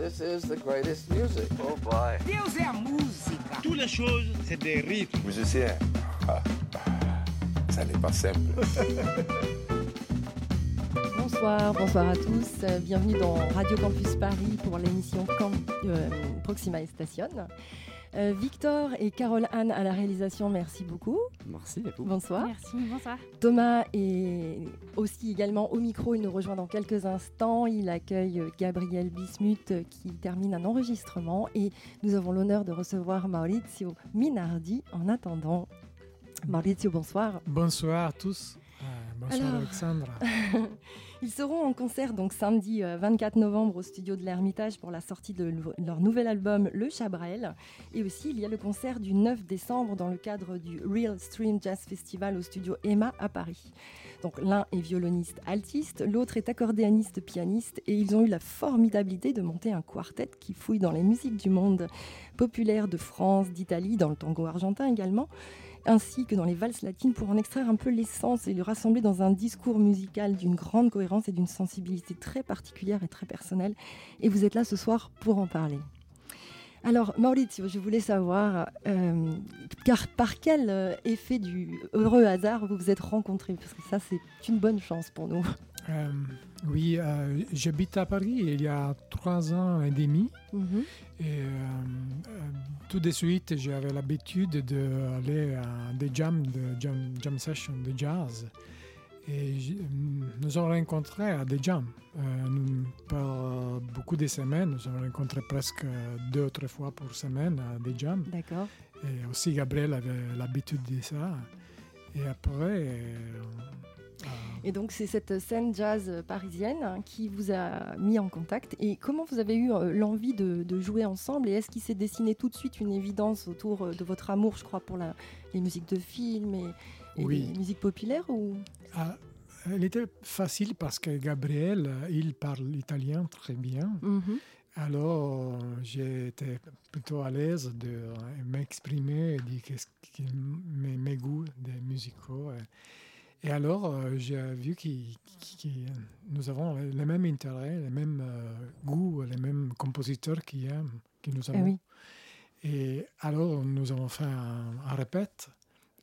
This is the greatest music. Oh boy. Deus é a música. Toutes les choses, c'est des rythmes. Musicien, ah, ça n'est pas simple. Bonsoir, bonsoir à tous. Bienvenue dans Radio Campus Paris pour l'émission Camp- euh, Proxima et Station. Euh, Victor et Carole Anne à la réalisation, merci beaucoup. Merci à vous. Bonsoir. Merci, bonsoir. Thomas est aussi également au micro, il nous rejoint dans quelques instants. Il accueille Gabriel Bismuth qui termine un enregistrement et nous avons l'honneur de recevoir Maurizio Minardi en attendant. Maurizio, bonsoir. Bonsoir à tous. Euh, bonsoir Alors. Alexandra. Ils seront en concert donc samedi euh, 24 novembre au studio de l'Ermitage pour la sortie de le- leur nouvel album Le Chabrel. Et aussi, il y a le concert du 9 décembre dans le cadre du Real Stream Jazz Festival au studio Emma à Paris. Donc l'un est violoniste altiste, l'autre est accordéoniste pianiste et ils ont eu la formidabilité de monter un quartet qui fouille dans les musiques du monde populaire de France, d'Italie, dans le tango argentin également ainsi que dans les valses latines pour en extraire un peu l'essence et le rassembler dans un discours musical d'une grande cohérence et d'une sensibilité très particulière et très personnelle. Et vous êtes là ce soir pour en parler. Alors, Maurizio, je voulais savoir, euh, car par quel euh, effet du heureux hasard vous vous êtes rencontrés? Parce que ça, c'est une bonne chance pour nous. Euh, oui, euh, j'habite à Paris il y a trois ans et demi. Mhm. Et euh, euh, tout de suite, j'avais l'habitude d'aller à des jams, de jam, jam sessions de jazz. Et nous avons rencontré à des jams. Nous- par beaucoup de semaines, nous avons rencontré presque deux ou trois fois par semaine à des jams. D'accord. Et aussi, Gabriel avait l'habitude de ça. Et après, euh, Et donc, c'est cette scène jazz parisienne hein, qui vous a mis en contact. Et comment vous avez eu euh, l'envie de, de jouer ensemble Et est-ce qu'il s'est dessiné tout de suite une évidence autour euh, de votre amour, je crois, pour la- les musiques de films et, et Oui. les musiques populaires ou... Ah, elle était facile parce que Gabriel, il parle italien très bien. Mhm. Alors, j'étais plutôt à l'aise de m'exprimer et dire qu'est-ce qui mes, mes goûts des musicaux. Et, et alors, euh, j'ai vu que nous avons les mêmes intérêts, les mêmes euh, goûts, les mêmes compositeurs qui aiment, que nous Eh avons. oui. Et alors, nous avons fait un, un répète.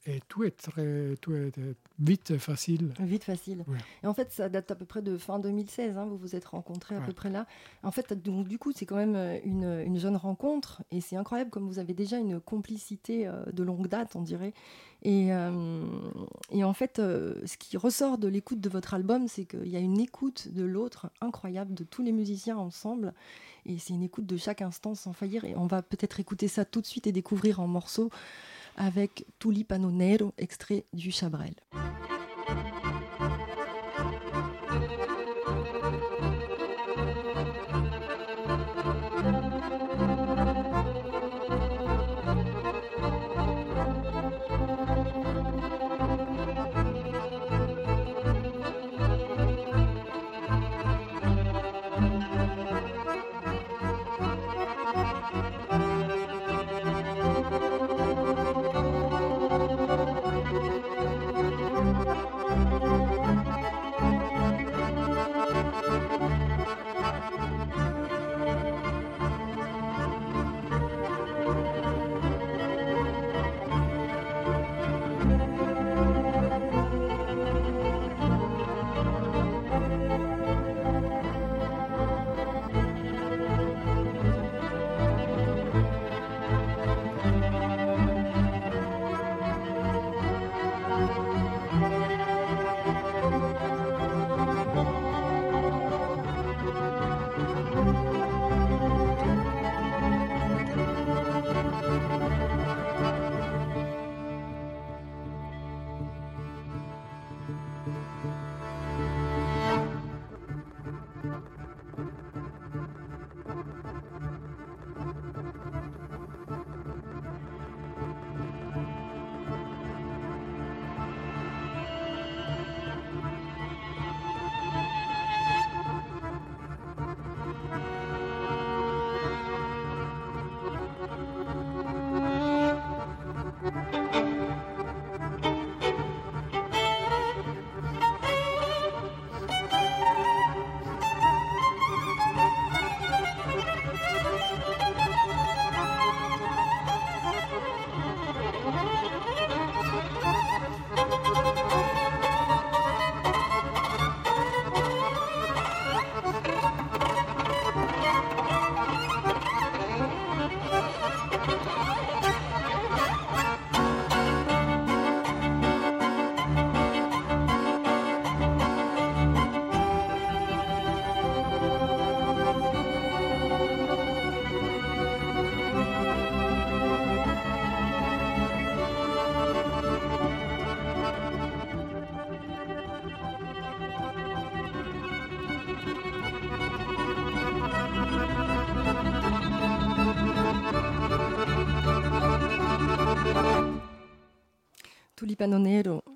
Et tout est très, tout est vite et facile. Vite facile. Ouais. Et en fait, ça date à peu près de fin 2016. hein, vous vous êtes rencontrés à Ouais. peu près là. En fait, donc, du coup, c'est quand même euh, une, une jeune rencontre. Et c'est incroyable comme vous avez déjà une complicité euh, de longue date, on dirait. Et, euh, et en fait, euh, ce qui ressort de l'écoute de votre album, c'est qu'il y a une écoute de l'autre incroyable, de tous les musiciens ensemble. Et c'est une écoute de chaque instant sans faillir. Et on va peut-être écouter ça tout de suite et découvrir en morceaux avec Tulipano Nero, extrait du Chabrel.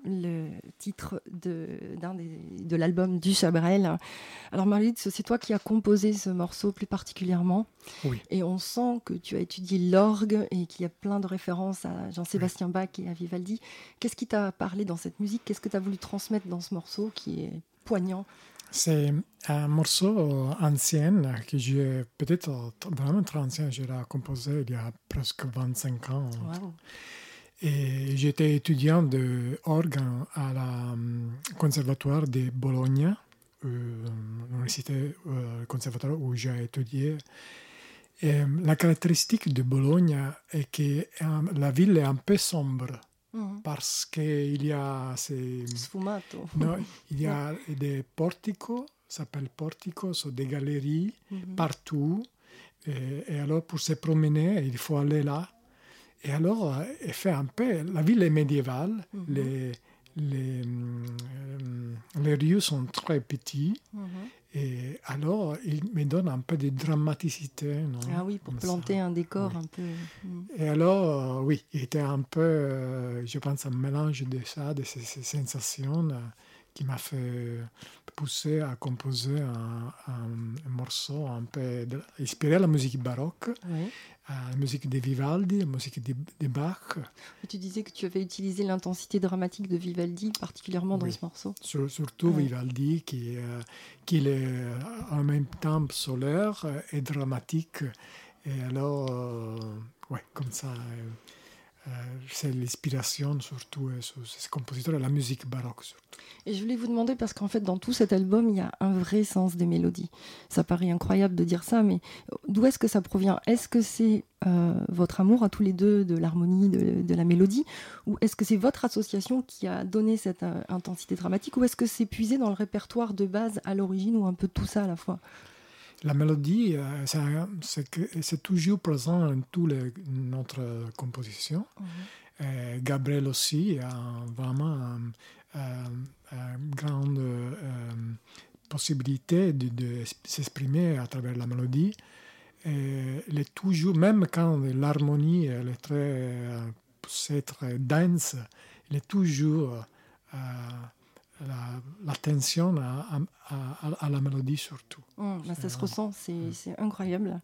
Le titre de, des- de l'album du Chabrel. Alors Marie, c'est toi qui as composé ce morceau plus particulièrement. Oui. Et on sent que tu as étudié l'orgue et qu'il y a plein de références à Jean-Sébastien Bach et à Vivaldi. Qu'est-ce qui t'a parlé dans cette musique? Qu'est-ce que tu as voulu transmettre dans ce morceau qui est poignant? C'est un morceau ancien que j'ai peut-être vraiment très ancien. Je l'ai composé il y a presque 25 ans. Et j'étais étudiant de orgue à la hum, conservatoire de Bologne, euh, l'université euh, conservatoire où j'ai étudié. Et, euh, la caractéristique de Bologne est que euh, la ville est un peu sombre Mhm. parce qu'il y a ces, Sfumato. non, il y a des porticos, ça s'appelle porticos, sont des galeries Mhm. partout. Et, et alors, pour se promener, il faut aller là. Et alors, euh, il fait un peu. La ville est médiévale. Mhm. les, les, euh, les sont très petits. Mhm. Et alors, il me donne un peu de dramaticité. non Ah oui, pour Comme ça. planter un décor Oui. un peu. Mhm. Et alors, euh, oui, il était un peu, euh, je pense, un mélange de ça, de ces, ces sensations qui m'a fait pousser à composer un, un- un morceau un peu de- inspiré à la musique baroque, à la musique de Vivaldi, la musique de, de Bach, Tu disais que tu avais utilisé l'intensité dramatique de Vivaldi, particulièrement dans Oui. ce morceau. sur- surtout. Vivaldi, qui, euh, qui est euh, en même temps solaire et dramatique. Et alors, euh, ouais, comme ça, euh, euh, c'est l'inspiration surtout euh, sur ces compositeurs et la musique baroque. surtout. Et je voulais vous demander, parce qu'en fait, dans tout cet album, il y a un vrai sens des mélodies. Ça paraît incroyable de dire ça, mais d'où est-ce que ça provient? Est-ce que c'est euh, votre amour à tous les deux de l'harmonie, de, de la mélodie? Ou est-ce que c'est votre association qui a donné cette euh, intensité dramatique? Ou est-ce que c'est puisé dans le répertoire de base à l'origine, ou un peu tout ça à la fois? La mélodie, euh, c'est toujours présent dans toute notre composition. Euh, Gabriel aussi a vraiment un- un- une grande euh, possibilité de, de s'exprimer à travers la mélodie. Et elle est toujours, même quand l'harmonie est très, c'est très dense, elle est toujours euh, l'attention à, à- à- à la mélodie surtout. Bah, ça se ressent, c'est c'est incroyable.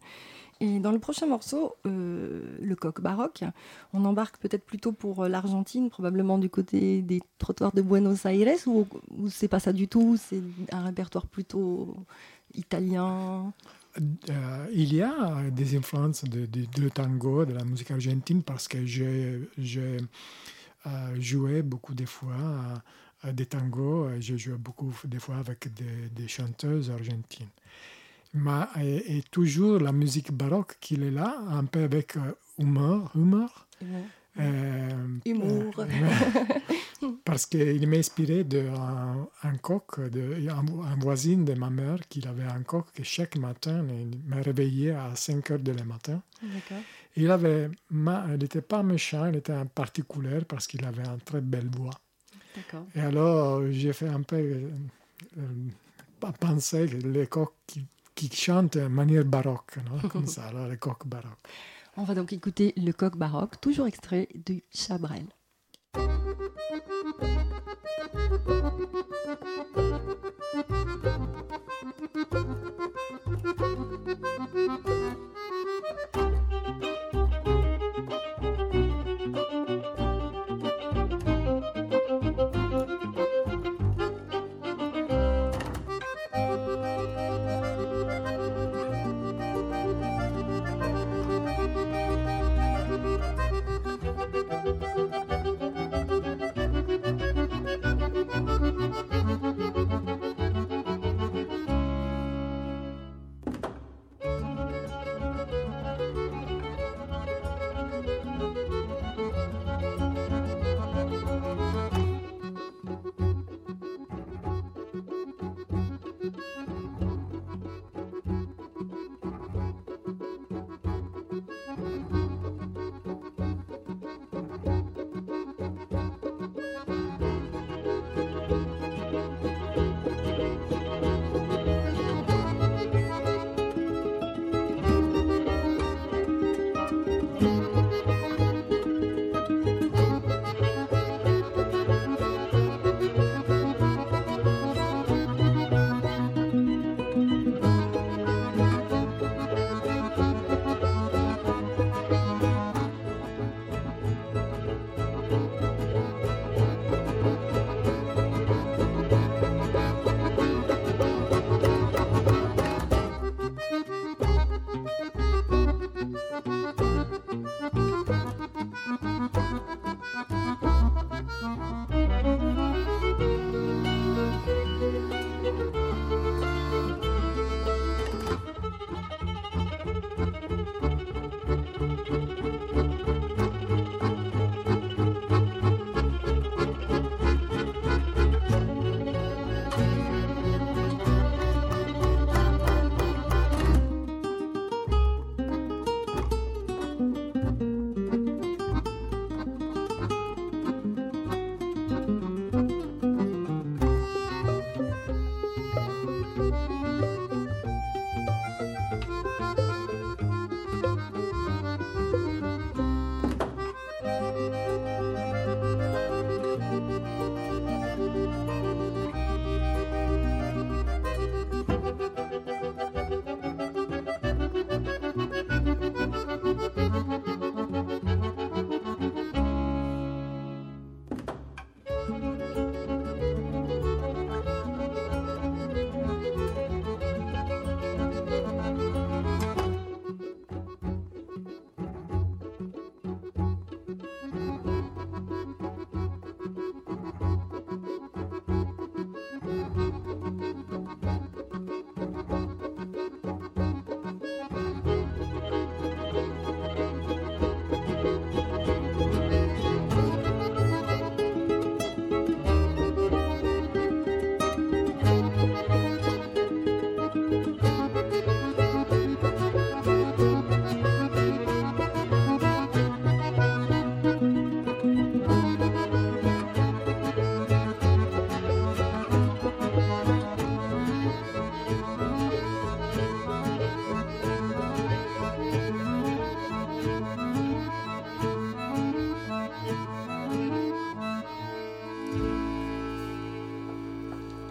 Et dans le prochain morceau, euh, le coq baroque, on embarque peut-être plutôt pour l'Argentine, probablement du côté des trottoirs de Buenos Aires, ou, ou c'est pas ça du tout, c'est un répertoire plutôt italien? Euh, il y a des influences de, de, de tango, de la musique argentine, parce que j'ai euh, joué beaucoup de fois des tangos, et j'ai joué beaucoup de fois avec des, des chanteuses argentines. Mais, et, et toujours la musique baroque qui est là, un peu avec euh, humour, humour. euh, Humour. euh, parce qu'il m'a inspiré d'un un coq, de, un, un voisin de ma mère qui avait un coq que chaque matin me réveillait à 5 heures le matin. Il avait, ma- il n'était pas méchant, il était un particulier parce qu'il avait une très belle voix. Et alors, j'ai fait un peu euh, euh penser les coqs qui, chantent de manière baroque, non? Comme ça, les coqs baroques. On va donc écouter le coq baroque, toujours extrait du Chabrel.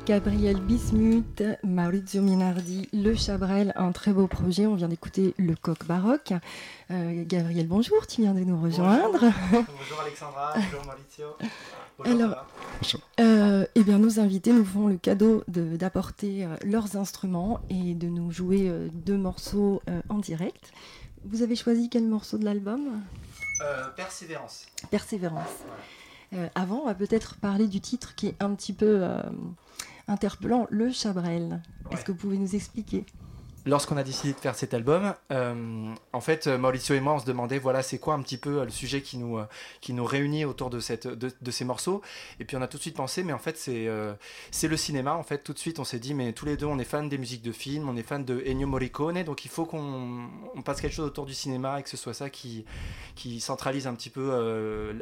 Gabriel Bismuth, Maurizio Minardi, Le Chabrel, un très beau projet. On vient d'écouter Le Coq Baroque. Euh, Gabriel, bonjour, tu viens de nous rejoindre. Bonjour, Alexandra, bonjour Maurizio. Bonjour, Alors, euh, eh bien, nos invités nous font le cadeau d'apporter euh, leurs instruments et de nous jouer deux morceaux en direct. Vous avez choisi quel morceau de l'album? Persévérance. Persévérance. avant, on va peut-être parler du titre qui est un petit peu interpellant, le Chabrel. Est-ce que vous pouvez nous expliquer lorsqu'on a décidé de faire cet album, euh, en fait, Mauricio et moi, on se demandait, voilà, c'est quoi un petit peu euh, le sujet qui nous, euh, qui nous réunit autour de, cette, de, ces morceaux. Et puis on a tout de suite pensé, mais en fait, c'est le cinéma. En fait, tout de suite, on s'est dit, mais tous les deux, on est fans des musiques de films, on est fans de Ennio Morricone, donc il faut qu'on on passe quelque chose autour du cinéma et que ce soit ça qui, qui centralise un petit peu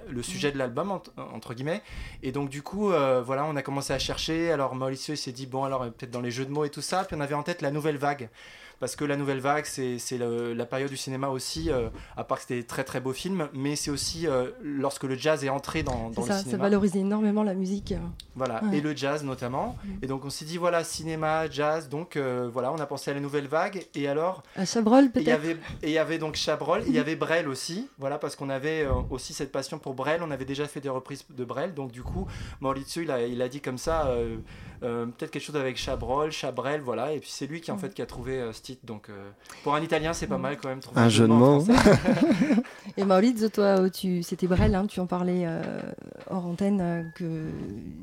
le sujet de l'album, entre, guillemets. Et donc, du coup, voilà, on a commencé à chercher. Alors, Mauricio, il s'est dit, bon, alors peut-être dans les jeux de mots et tout ça. Puis on avait en tête la nouvelle vague parce que la nouvelle vague, c'est la période du cinéma aussi, euh, à part que c'était des très très beaux films, mais c'est aussi euh, lorsque le jazz est entré dans, dans le cinéma. Ça valorisait énormément la musique. Euh. Voilà, et le jazz notamment. Mm. Et donc on s'est dit, voilà, cinéma, jazz, donc voilà, on a pensé à la nouvelle vague. Et alors. À Chabrol peut-être? Et il y avait donc Chabrol, il y avait Brel aussi, voilà, parce qu'on avait aussi cette passion pour Brel, on avait déjà fait des reprises de Brel, donc du coup, Maurizio, il a, il a dit comme ça. Euh, peut-être quelque chose avec Chabrol, Chabrel, voilà. Et puis c'est lui qui en mm. fait qui a trouvé euh, ce titre. Donc euh, pour un Italien, c'est pas mm. mal quand même. Un jeu de mots. et Maurizio, toi, tu, c'était Brel, hein, tu en parlais hors antenne que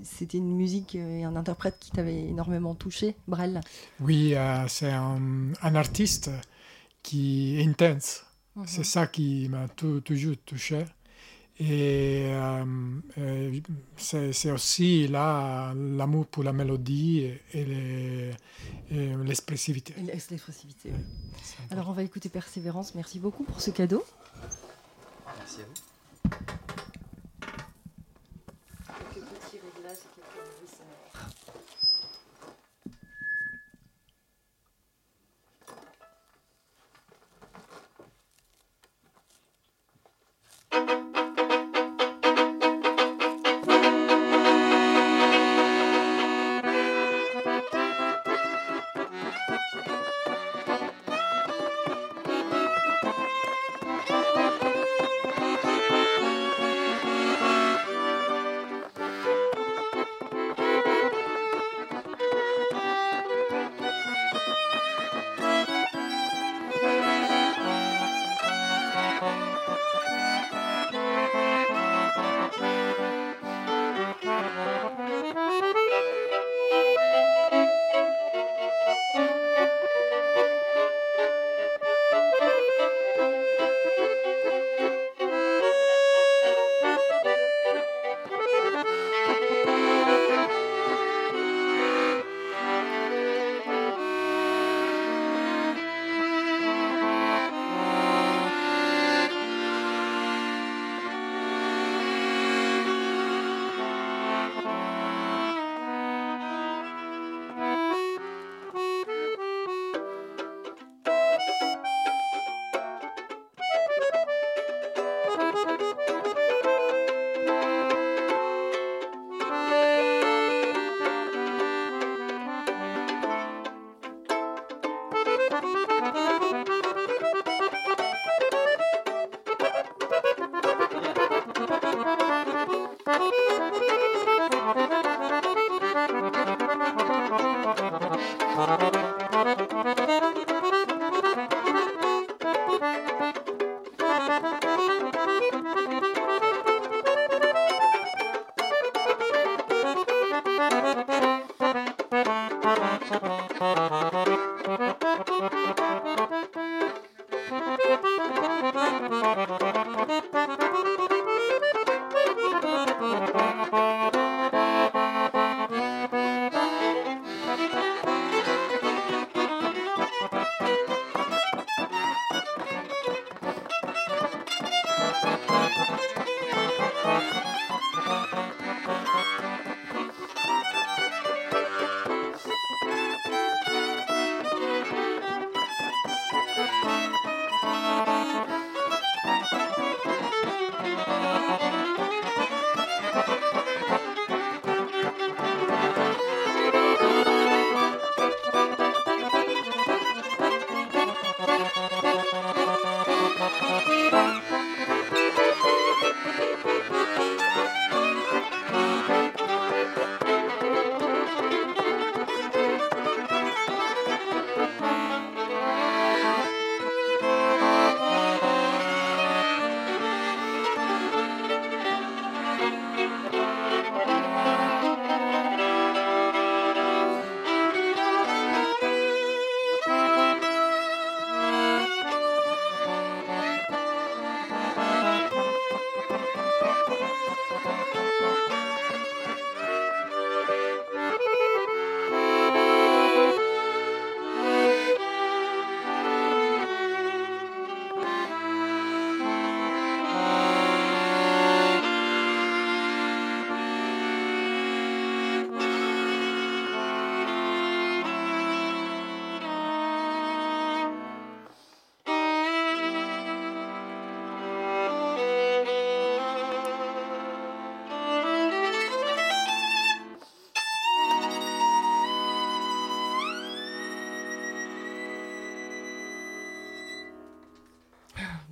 c'était une musique et un interprète qui t'avait énormément touché, Brel. Oui, c'est un, un, artiste qui est intense. Mm-hmm. C'est ça qui m'a toujours touché. Et euh, euh, c'est aussi là l'amour pour la mélodie et, l'expressivité. L'expressivité, oui. Alors on va écouter Persévérance. Merci beaucoup pour ce cadeau. Merci à vous.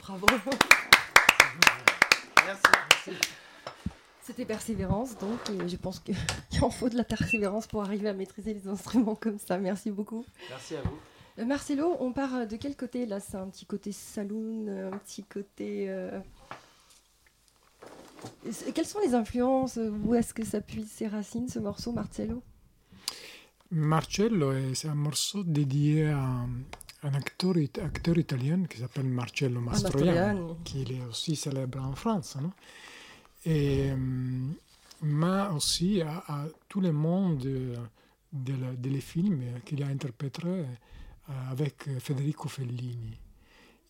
Bravo. C'était Persévérance, donc, et je pense qu'il en faut de la persévérance pour arriver à maîtriser les instruments comme ça. Merci beaucoup. Merci à vous. Euh, Marcelo, on part euh, de quel côté là? C'est un petit côté saloon, un petit côté. euh, Quelles sont les influences? Où est-ce que ça puise ses racines, ce morceau, Marcello Marcello, est- c'est un morceau dédié à un, acteur, it- acteur italien qui s'appelle Marcello Ah, Mastroianni, qui est aussi célèbre en France. non Et, hum, mais aussi à, à tout le monde de, de la- de les films qu'il a interprété euh, avec Federico Fellini.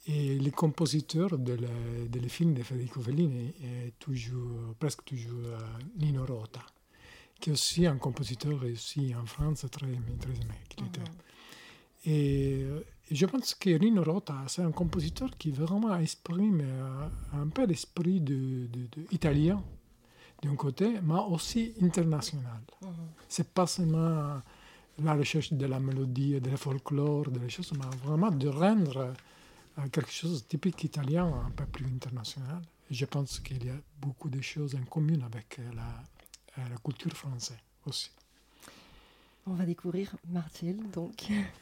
Et le compositeur de le, de les films de Federico Fellini est toujours, presque toujours euh, Nino Rota, qui est aussi un compositeur aussi en France très, très aimé. était. Et, euh, et je pense que Nino Rota, c'est un compositeur qui vraiment exprime euh, un peu l'esprit de, de- de- italien d'un côté, mais aussi international. C'est pas seulement la recherche de la mélodie, de la folklore, de les choses, mais vraiment de rendre euh, quelque chose de typique italien un peu plus international. Je pense qu'il y a beaucoup de choses en commun avec euh, la, la culture française aussi. On va découvrir Marcel, donc.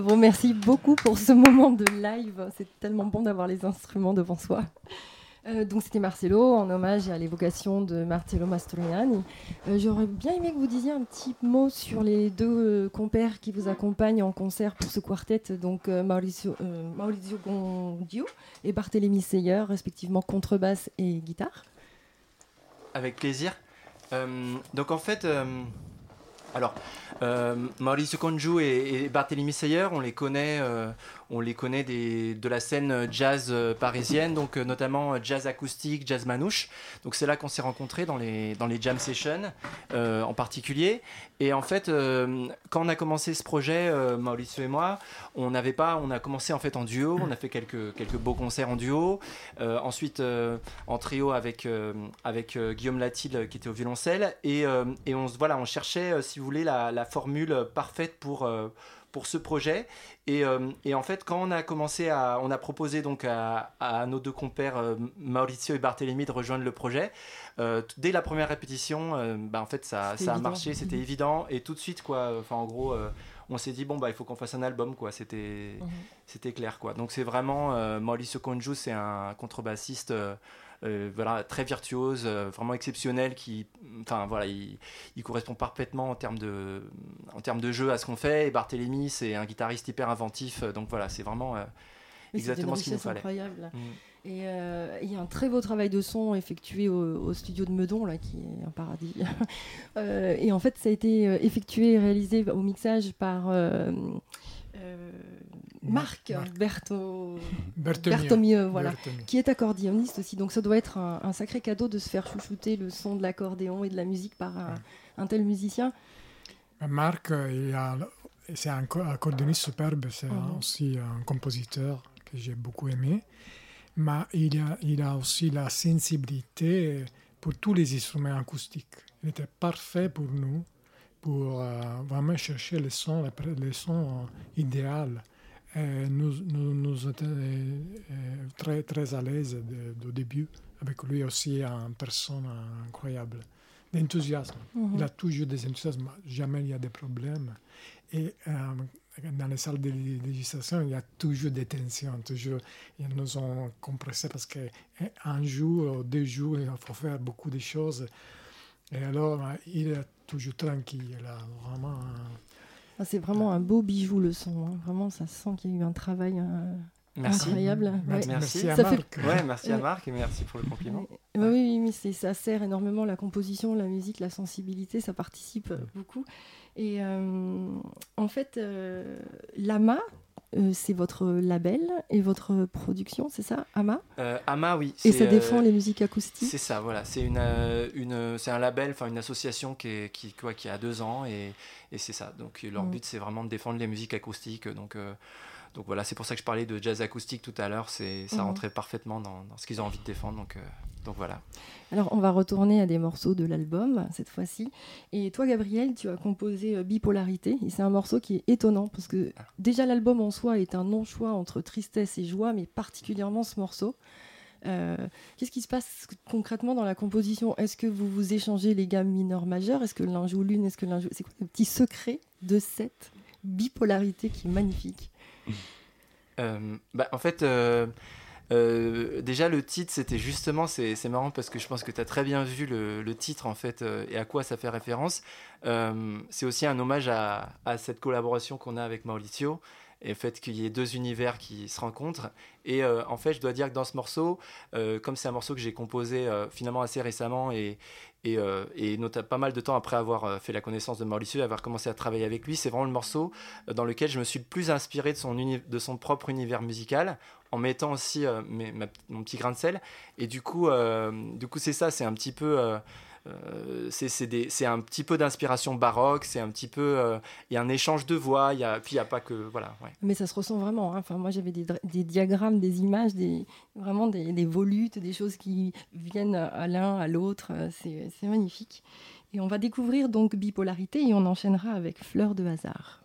Bravo, merci beaucoup pour ce moment de live. C'est tellement bon d'avoir les instruments devant soi. Euh, donc c'était Marcelo en hommage à l'évocation de Marcello Mastroianni. Euh, J'aurais bien aimé que vous disiez un petit mot sur les deux euh, compères qui vous accompagnent en concert pour ce quartet, donc Maurizio, Gondio et Barthélemy Seyer, respectivement contrebasse et guitare. Avec plaisir. Donc en fait, alors euh, Mauricio Conju et, et Barthélemy Seyer, on les connaît, euh, on les connaît de la scène jazz euh, parisienne, donc euh, notamment euh, jazz acoustique, jazz manouche. Donc c'est là qu'on s'est rencontrés dans les dans les jam sessions euh, en particulier. Et en fait, euh, quand on a commencé ce projet, euh, Mauricio et moi, on n'avait pas, on a commencé en fait en duo, on a fait quelques quelques beaux concerts en duo. Euh, ensuite euh, en trio avec euh, avec euh, Guillaume Latil euh, qui était au violoncelle et, euh, et on voilà on cherchait euh, si vous voulez la, formule parfaite pour euh, pour ce projet. Et, euh, et en fait quand on a commencé à on a proposé donc à, à nos deux compères euh, Maurizio et Barthélemy de rejoindre le projet euh, dès la première répétition bah, en fait ça, ça a marché c'était Mhm. évident. Et tout de suite quoi enfin en gros on s'est dit bon bah il faut qu'on fasse un album quoi. C'était Mhm. c'était clair quoi. Donc c'est vraiment Mauricio Conju c'est un contrebassiste euh, voilà très virtuose euh, vraiment exceptionnel qui enfin voilà il, il correspond parfaitement en termes de en termes de jeu à ce qu'on fait et Barthélemy c'est un guitariste hyper inventif euh, donc voilà c'est vraiment euh, Exactement ce qu'il nous fallait. incroyable. Mm. Et il y a un très beau travail de son effectué au, au studio de Meudon, là, qui est un paradis. Et en fait, ça a été effectué et réalisé au mixage par Marc Marc. Berto, voilà, qui est accordéoniste aussi. Donc ça doit être un, un sacré cadeau de se faire chouchouter le son de l'accordéon et de la musique par un, un tel musicien. Marc, euh, il a- c'est un co- accordéoniste superbe, c'est Mhm. aussi un compositeur que j'ai beaucoup aimé. Mais il a, il a aussi la sensibilité pour tous les instruments acoustiques. Il était parfait pour nous, pour euh, vraiment chercher le son, le, le son euh, idéal. Et nous, nous, nous étions euh, euh, très, très à l'aise au début, avec lui aussi une personne incroyable, d'enthousiasme. Mhm. Il a toujours des enthousiasmes, jamais il y a des problèmes. Et euh, dans les salles de lé- législation, il y a toujours des tensions, toujours ils nous ont compressés parce qu'un jour ou deux jours, il faut faire beaucoup de choses. Et alors, euh, il est toujours tranquille, il a vraiment... Ah, c'est vraiment un beau bijou le son. hein. Vraiment, ça sent qu'il y a eu un travail. euh, merci Incroyable. Ouais. Merci, Merci. merci à Ça fait- Marc. ouais merci à. Marc et merci pour le compliment Ouais. Ouais, Oui, oui, c'est- ça sert énormément la composition, la musique, la sensibilité, ça participe euh, beaucoup. Et euh, en fait, euh, l'AMA, euh, c'est votre label et votre production, c'est ça, AMA? Euh, Ama oui Et ça euh, défend les musiques acoustiques? C'est ça, voilà. C'est une, euh, une, c'est un label, enfin une association qui, est, qui, quoi, qui a deux ans et, et c'est ça. Donc leur Mm. but, c'est vraiment de défendre les musiques acoustiques. Donc, euh, donc voilà, c'est pour ça que je parlais de jazz acoustique tout à l'heure. C'est, ça Mhm. rentrait parfaitement dans, dans ce qu'ils ont envie de défendre. Donc, euh, donc voilà. Alors, on va retourner à des morceaux de l'album cette fois-ci. Et toi, Gabriel, tu as composé euh, Bipolarité. Et c'est un morceau qui est étonnant parce que déjà l'album en soi est un non-choix entre tristesse et joie, mais particulièrement ce morceau. Euh, Qu'est-ce qui se passe concrètement dans la composition? Est-ce que vous vous échangez les gammes mineures majeures? Est-ce que l'un joue l'une? Est-ce que l'un joue? C'est quoi le petit secret de cette bipolarité qui est magnifique? Bah, en fait, euh, Euh, déjà, le titre, c'était justement, c'est marrant parce que je pense que tu as très bien vu le, titre en fait euh, et à quoi ça fait référence. Euh, c'est aussi un hommage à, à cette collaboration qu'on a avec Mauricio et le fait qu'il y ait deux univers qui se rencontrent. Et euh, en fait, je dois dire que dans ce morceau, euh, comme c'est un morceau que j'ai composé euh, finalement assez récemment et, et, et nota- pas mal de temps après avoir fait la connaissance de Mauricio et avoir commencé à travailler avec lui, c'est vraiment le morceau dans lequel je me suis le plus inspiré de son, de son propre univers musical en mettant aussi mon petit grain de sel. Et du coup, du coup c'est ça, c'est un petit peu... euh, c'est un petit peu d'inspiration baroque, c'est un petit peu, euh, il y a un échange de voix, y a, puis il n'y a pas que, voilà. Mais ça se ressent vraiment. hein. Enfin, moi, j'avais des, diagrammes, des images, des, vraiment des, des volutes, des choses qui viennent à l'un, à l'autre. Euh, c'est magnifique. Et on va découvrir donc Bipolarité et on enchaînera avec Fleur de hasard.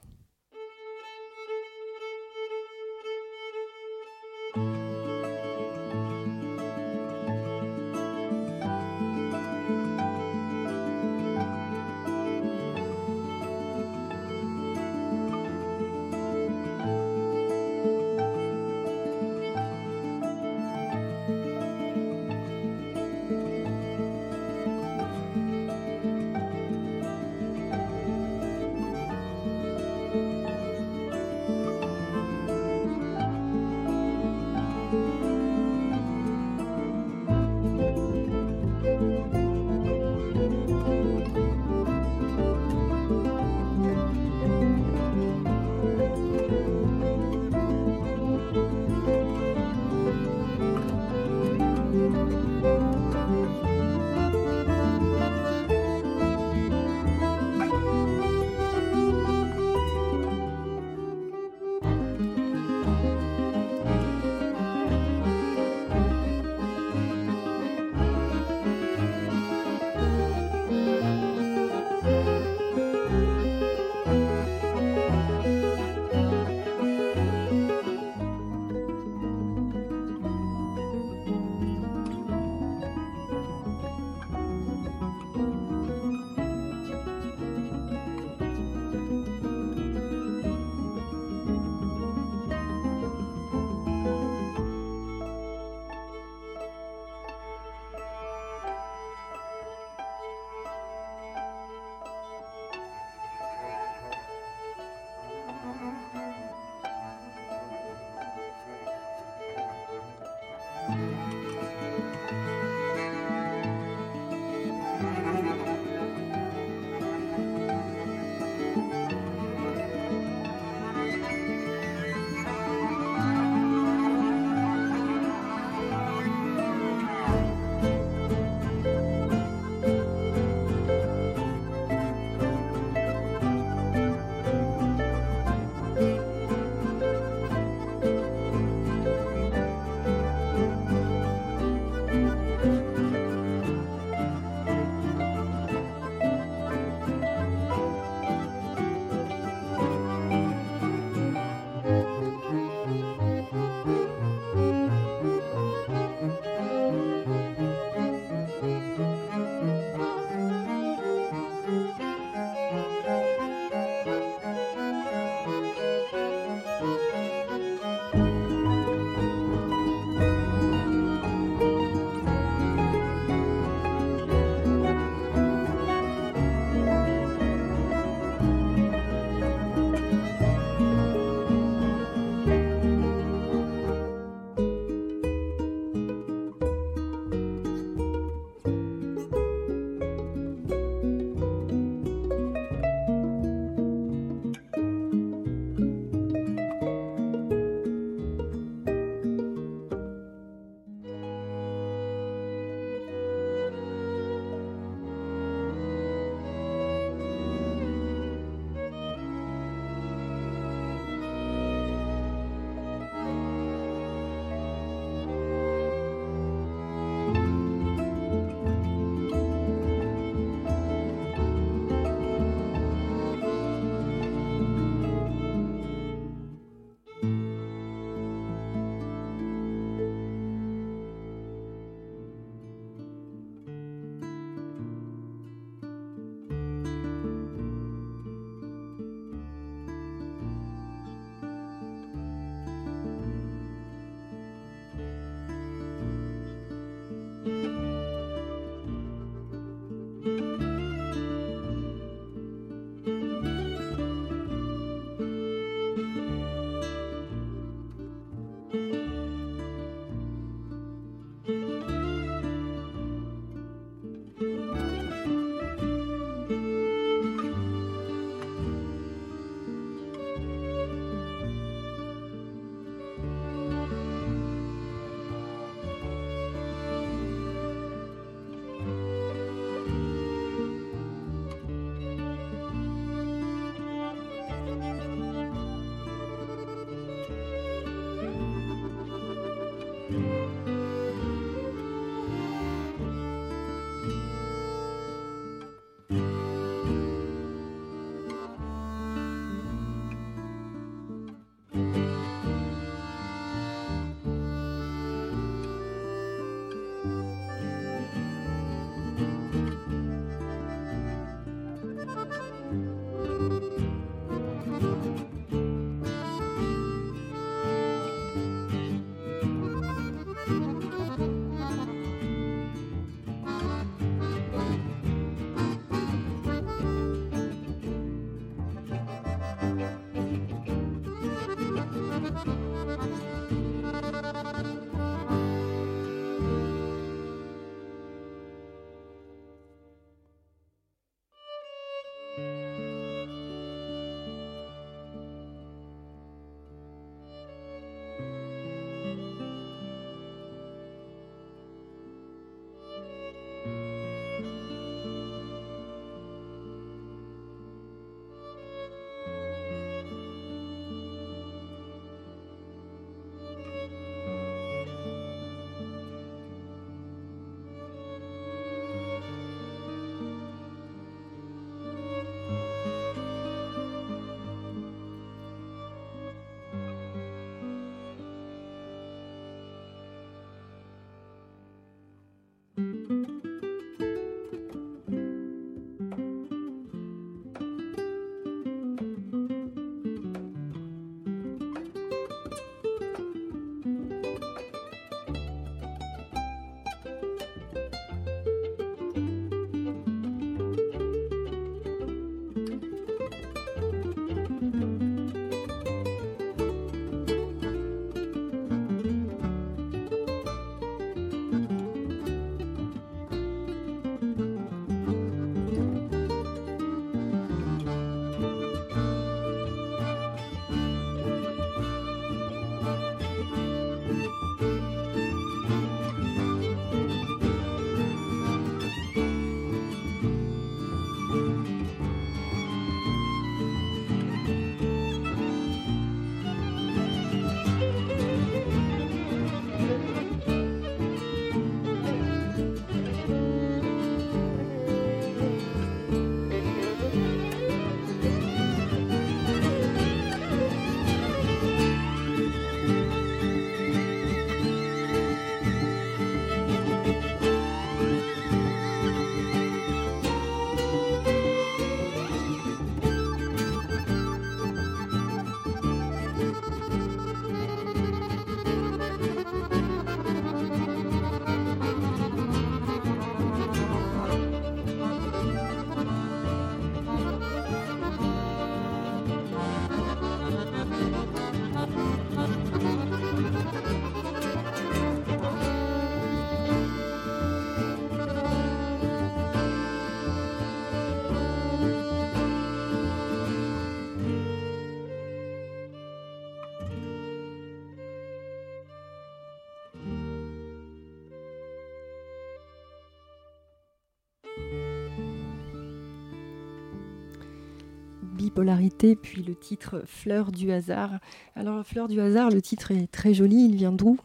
Bipolarité, puis le titre Fleur du hasard. Alors Fleur du hasard, le titre est très joli, il vient d'où?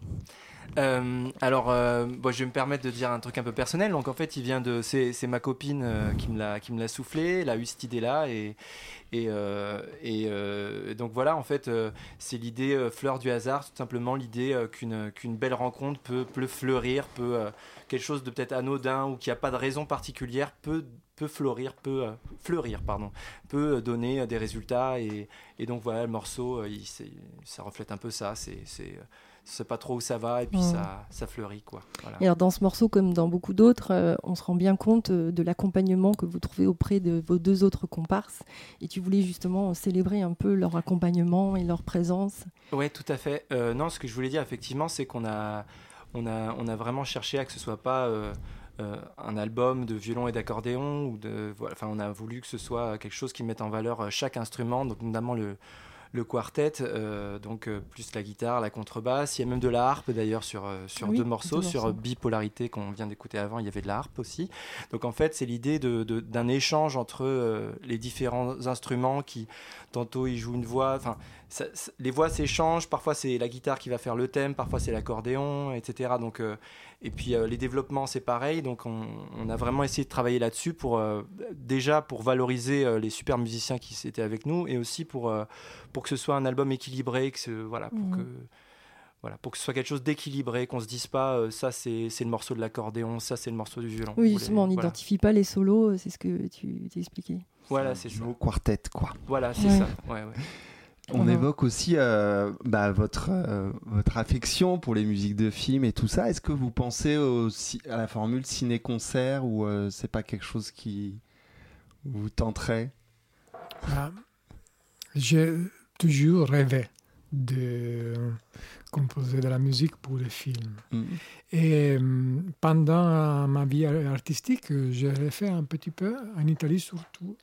Euh, alors, euh, je vais me permettre de dire un truc un peu personnel. Donc, en fait, il vient de. C'est ma copine euh, qui me l'a qui l'a soufflé. Elle a eu cette idée-là et et, et, donc voilà. En fait, c'est l'idée fleur du hasard, tout simplement l'idée qu'une qu'une belle rencontre peut fleurir, peut quelque chose de peut-être anodin ou qui a pas de raison particulière peut peut fleurir, peut euh, fleurir, pardon, peut donner euh, des résultats et, et donc voilà le morceau, euh, il, ça reflète un peu ça. C'est c'est pas trop où ça va et puis Ouais. ça, ça fleurit quoi. Voilà. Et alors dans ce morceau, comme dans beaucoup d'autres, euh, on se rend bien compte euh, de l'accompagnement que vous trouvez auprès de vos deux autres comparses. Et tu voulais justement célébrer un peu leur accompagnement et leur présence. Ouais, tout à fait. Euh, non, ce que je voulais dire effectivement, c'est qu'on a, on a, on a vraiment cherché à que ce soit pas un album de violon et d'accordéon ou de, voilà, enfin, on a voulu que ce soit quelque chose qui mette en valeur euh, chaque instrument, donc notamment le le quartet, euh, donc euh, plus la guitare, la contrebasse. Il y a même de la harpe d'ailleurs sur, euh, sur Oui, deux morceaux. deux Sur morceaux. euh, Bipolarité qu'on vient d'écouter avant, il y avait de la harpe aussi. Donc en fait, c'est l'idée de- de- d'un échange entre euh, les différents instruments qui, tantôt ils jouent une voix, enfin, ça- les voix s'échangent. Parfois c'est la guitare qui va faire le thème, parfois c'est l'accordéon, etc. Donc, euh, et puis euh, les développements c'est pareil. Donc on, on a vraiment essayé de travailler là-dessus pour euh, déjà pour valoriser euh, les super musiciens qui étaient avec nous et aussi pour euh, pour que ce soit un album équilibré, que ce, voilà, pour Mhm. que voilà, pour que ce soit quelque chose d'équilibré, qu'on se dise pas euh, ça c'est c'est le morceau de l'accordéon, ça c'est le morceau du violon. Oui, justement, on voilà. n'identifie pas les solos, c'est ce que tu t'expliquais. Voilà, c'est ça. duo quartet, quoi. Voilà, c'est Ouais. ça. Ouais, ouais. On évoque aussi euh, bah, votre, euh, votre affection pour les musiques de films et tout ça. Est-ce que vous pensez aussi à la formule ciné-concert ou euh, c'est pas quelque chose qui vous tenterait? Ah, J'ai toujours rêvé de composer de la musique pour les films. Mm. Et hum, pendant ma vie artistique, j'ai fait un petit peu, en Italie surtout.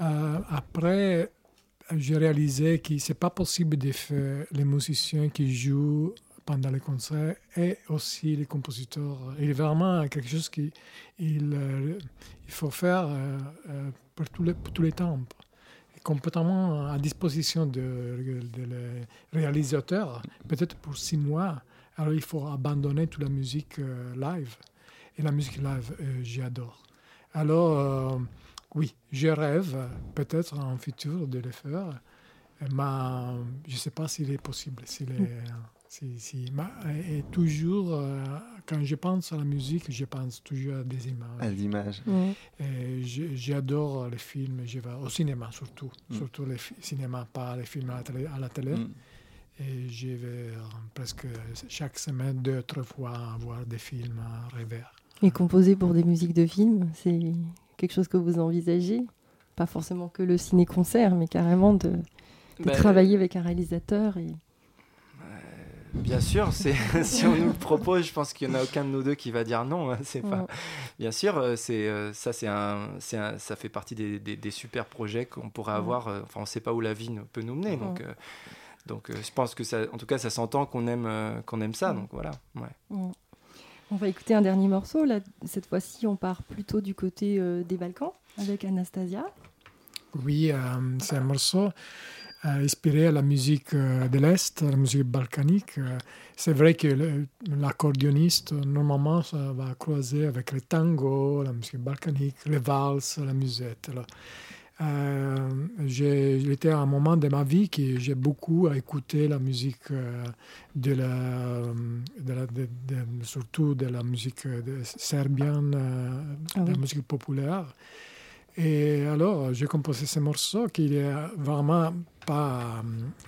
Euh, après, j'ai réalisé que ce n'est pas possible de faire les musiciens qui jouent pendant les concerts et aussi les compositeurs. Il est vraiment quelque chose qu'il il, euh, il faut faire euh, euh, pour, tous les, temps. Complètement à disposition de, de réalisateurs, peut-être pour six mois. Alors il faut abandonner toute la musique live. Et la musique live, j'adore. Alors, oui, je rêve peut-être en futur de le faire, mais je ne sais pas s'il est possible. s'il est- si, si- mais- et toujours, euh, quand je pense à la musique, je pense toujours à des images. à l'image. Et je- J'adore les films, je vais au cinéma surtout, Mm. surtout les cinémas, pas les films à la télé. À la télé. Mm. Et je vais euh, presque chaque semaine, deux, trois fois voir des films à revers. Et composer pour des musiques de films, c'est quelque chose que vous envisagez Pas forcément que le ciné-concert, mais carrément de, de Bah, travailler avec un réalisateur. Et... Bien sûr, si on nous le propose, je pense qu'il n'y en a aucun de nous deux qui va dire non. hein, C'est pas. Bien sûr, euh, c'est euh, ça, c'est un, c'est un- ça fait partie des, des- des super projets qu'on pourrait avoir. euh, Enfin, on ne sait pas où la vie peut nous mener, donc. Euh, donc, euh, je pense que ça, en tout cas, ça s'entend qu'on aime, euh, qu'on aime ça. Donc voilà. Ouais. On va écouter un dernier morceau. Là, cette fois-ci, on part plutôt du côté euh, des Balkans avec Anastasia. Oui, euh, c'est un morceau euh, inspiré à la musique de l'Est, la musique balkanique. C'est vrai que l'accordéoniste, normalement, ça va croiser avec le tango, la musique balkanique, les valses, la musette. Euh, j'ai- J'étais à un moment de ma vie que j'ai beaucoup écouté la musique euh, de la, de la- de- de- surtout de la musique de serbienne, euh, Ah de la musique populaire. Et alors, j'ai composé ce morceau qui est vraiment pas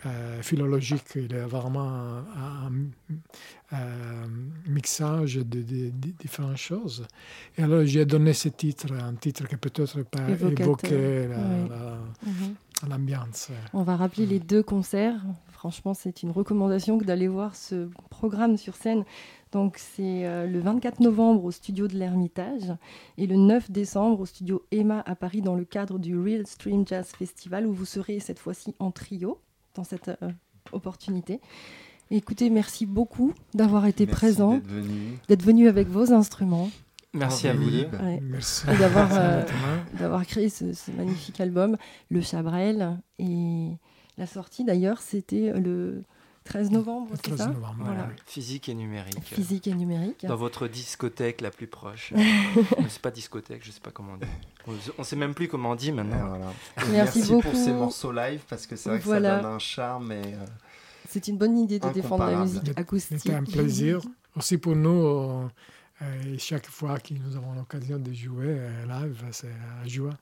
euh, philologique, il est vraiment un, un- un mixage de, de- de différentes choses. Et alors, j'ai donné ce titre, un titre qui peut-être peut Évocateur, évoquer la- ouais. la- Mhm. l'ambiance. On va rappeler les deux concerts. Franchement, c'est une recommandation que d'aller voir ce programme sur scène. Donc, c'est euh, le 24 novembre au studio de l'Ermitage et le 9 décembre au studio Emma à Paris dans le cadre du Real Stream Jazz Festival où vous serez cette fois-ci en trio dans cette euh, opportunité. Écoutez, merci beaucoup d'avoir été Merci présent, d'être venu. d'être venu avec vos instruments. Merci à vous deux. Ouais. Merci. Et d'avoir, Merci, euh, d'avoir créé ce, ce magnifique album, Le Chabrel. Et la sortie d'ailleurs, c'était le 13 novembre, c'est 13 ça novembre. Voilà, physique et numérique. Physique et numérique. Dans votre discothèque la plus proche. Mais c'est pas discothèque, je sais pas comment on dit. On, on sait même plus comment on dit maintenant. voilà. Merci Merci pour beaucoup. ces morceaux live parce que c'est vrai que Voilà. ça donne un charme et euh, C'est une bonne idée de défendre la musique acoustique. C'était un plaisir. Aussi pour nous, euh, euh, chaque fois que nous avons l'occasion de jouer euh, live, c'est un joie.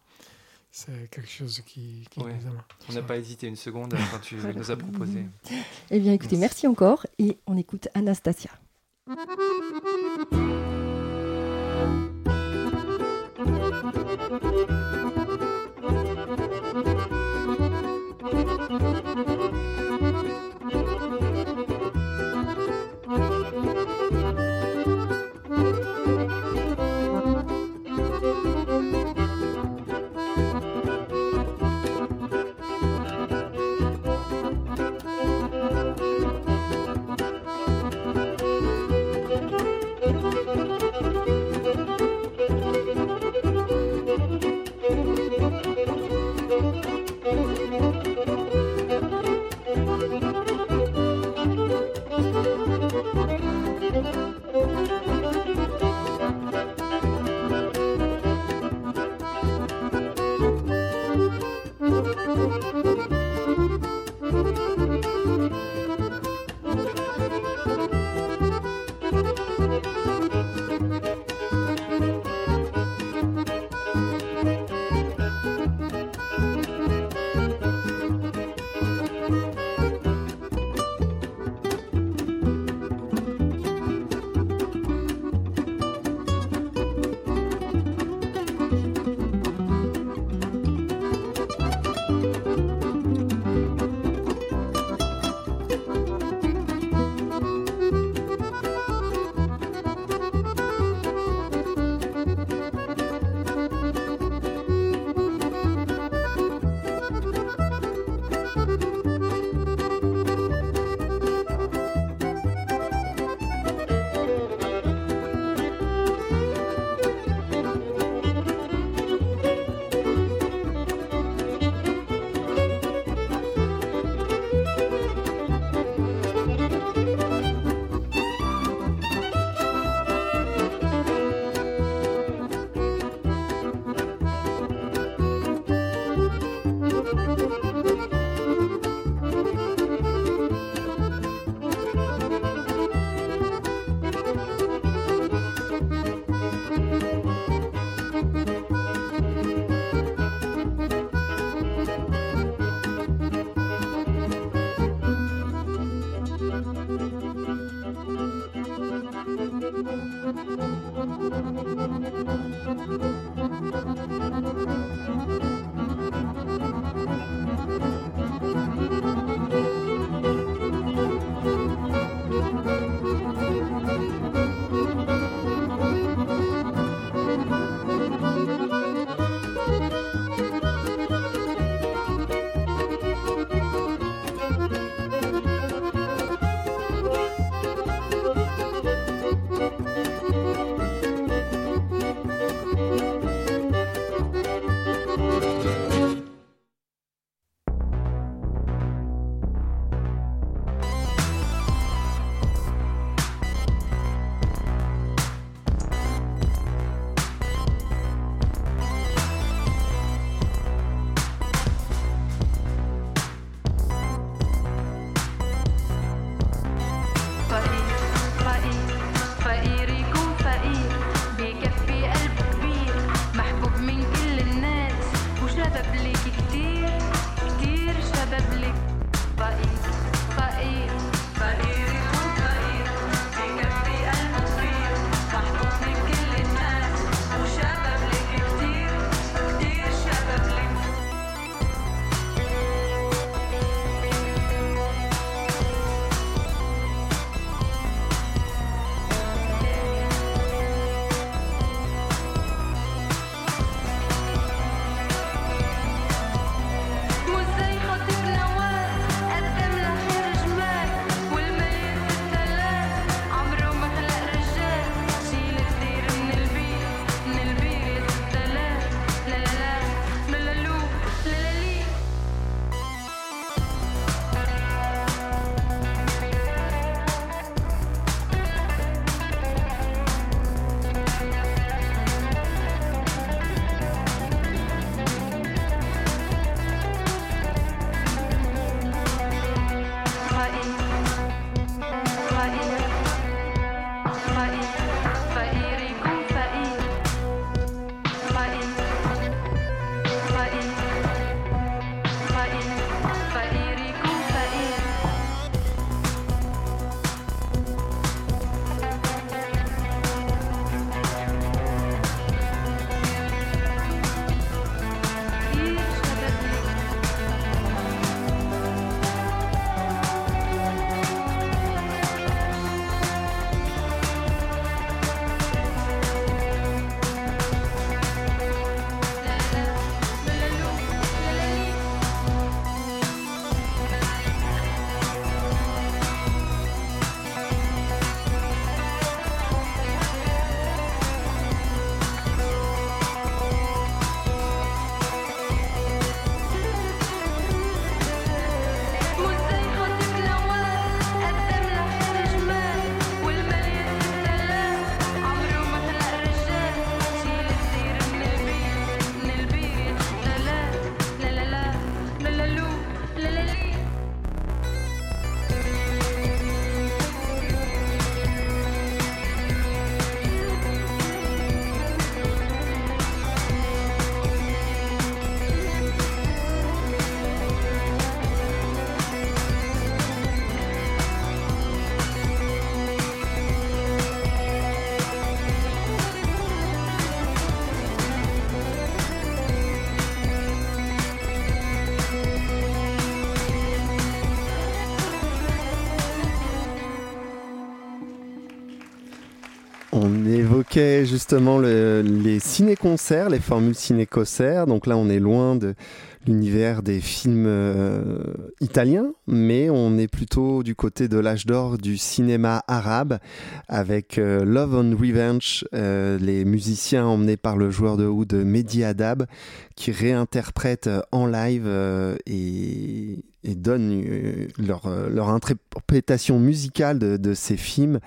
C'est quelque chose qui, qui Ouais. nous aime. On n'a pas hésité une seconde quand tu nous as proposé. Eh bien, écoutez, merci encore. Et on écoute Anastasia. Thank évoquait justement le- les ciné-concerts, les formules ciné-concerts. Donc là, on est loin de l'univers des films euh, italiens, mais on est plutôt du côté de l'âge d'or du cinéma arabe avec euh, Love and Revenge, euh, les musiciens emmenés par le joueur de oud Mehdi Adab qui réinterprètent en live et, et donnent euh, leur, euh, leur interprétation musicale de, ces films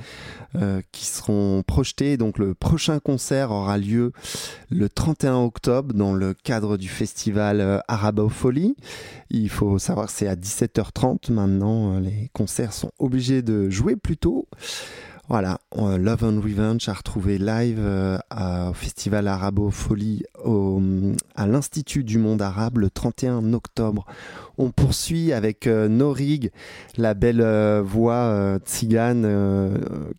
euh, qui seront projetés. Donc le prochain concert aura lieu le 31 octobre dans le cadre du festival Arabofolie. Il faut savoir que c'est à 17h30 maintenant. Les concerts sont obligés de jouer plus tôt. Voilà, Love and Revenge a retrouvé live au festival Arabofolie au, à l'Institut du monde arabe le 31 octobre. On poursuit avec euh, Norig, la belle euh, voix euh, tzigane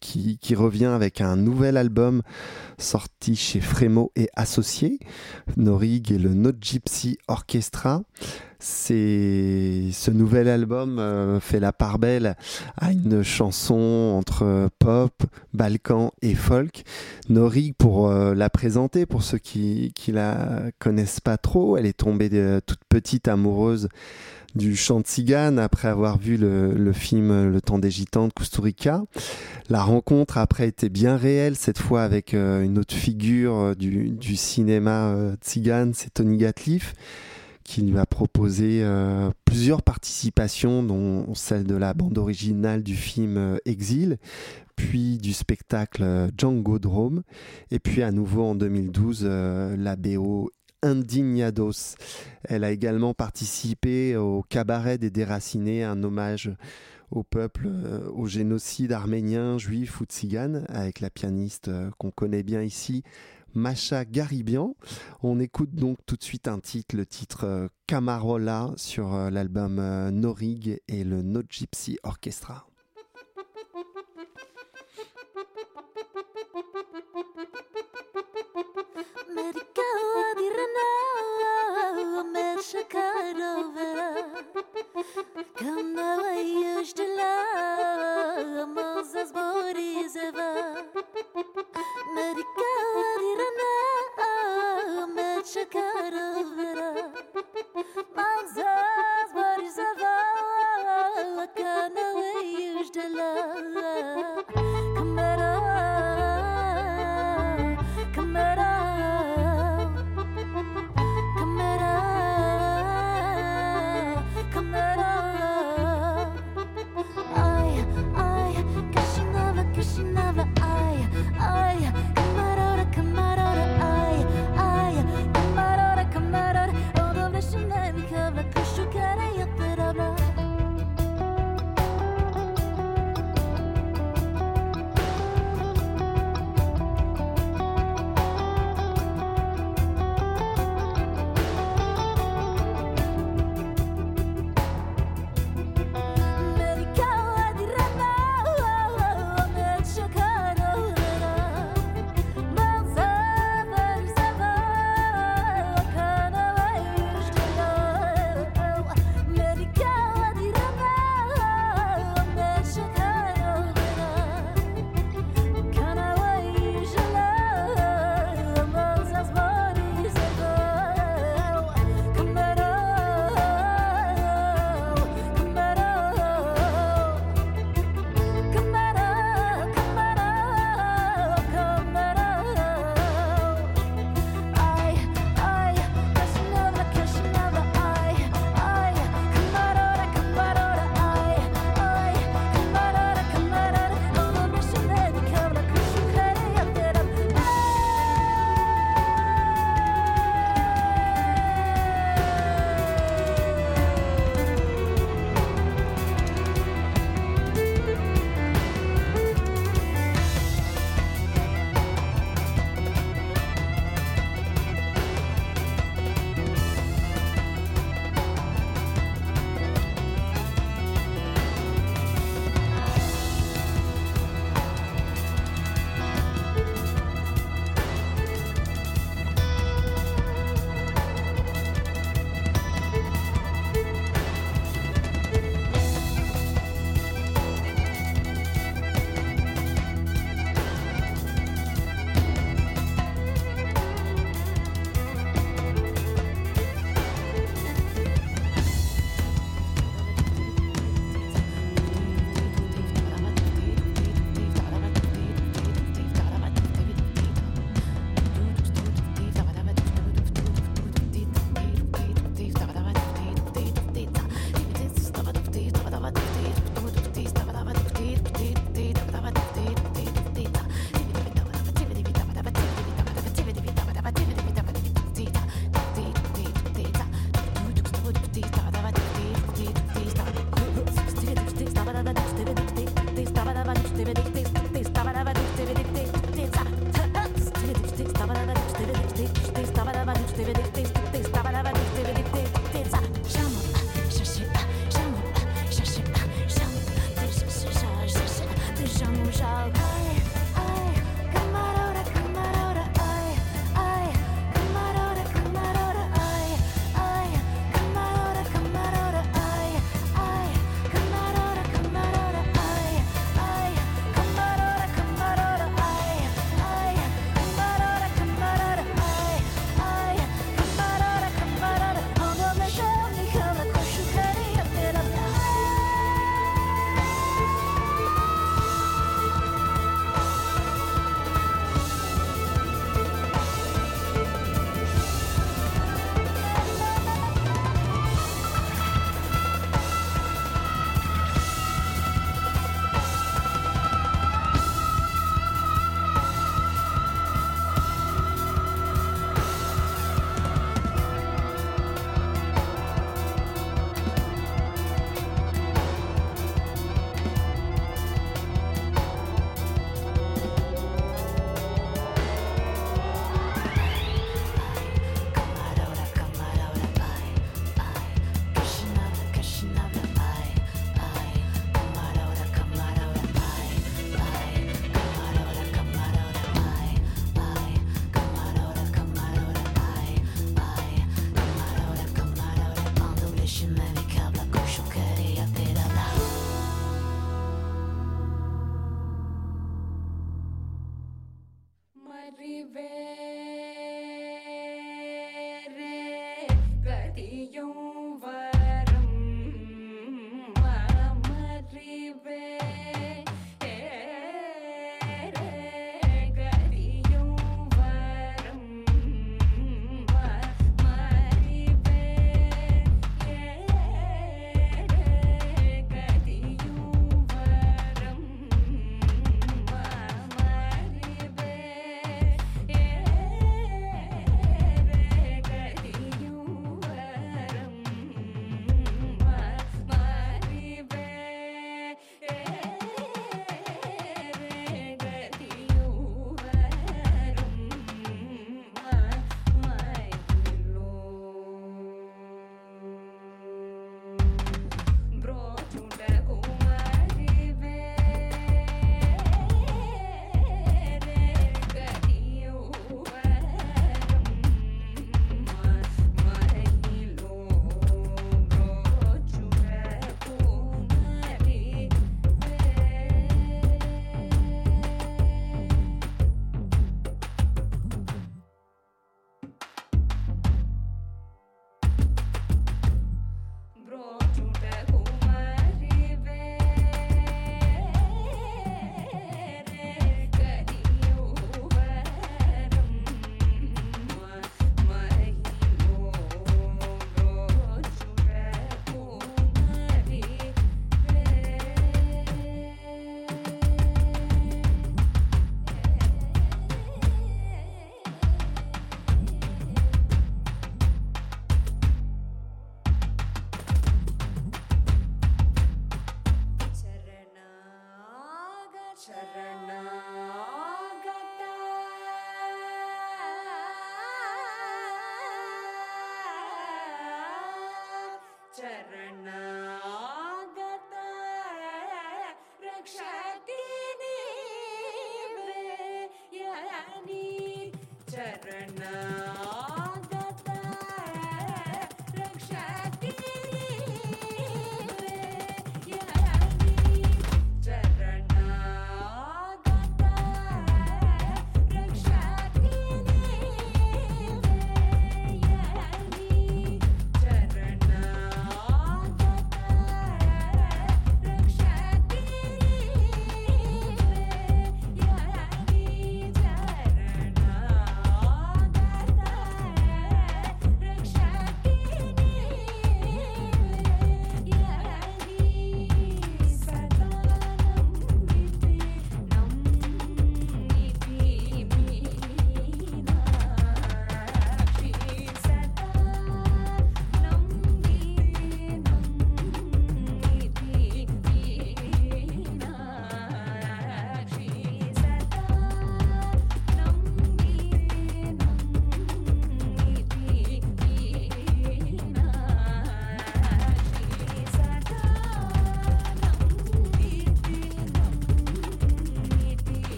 qui, revient avec un nouvel album sorti chez Frémo et Associés. Norig et le No Gypsy Orchestra. Ce nouvel album fait la part belle à une chanson entre pop, balkan et folk. Norig, pour la présenter, pour ceux qui, qui la connaissent pas trop, elle est tombée de, toute petite amoureuse du chant tzigane après avoir vu le, film Le temps des gitans de Kusturica. La rencontre après était bien réelle, cette fois avec euh, une autre figure euh, du, cinéma euh, tzigane, c'est Tony Gatliff qui lui a proposé plusieurs participations, dont celle de la bande originale du film Exil, puis du spectacle Django Drome, et puis à nouveau en 2012 euh, la BO Indignados. Elle a également participé au Cabaret des Déracinés, un hommage au peuple, euh, au génocide arménien, juif ou tzigane, avec la pianiste euh, qu'on connaît bien ici, Macha Garibian. On écoute donc tout de suite un titre, le titre euh, Camarola sur l'album Norig et le No Gypsy Orchestra. wish I got over. Come the way you used to love, most as bodies ever. Medica dirana, met you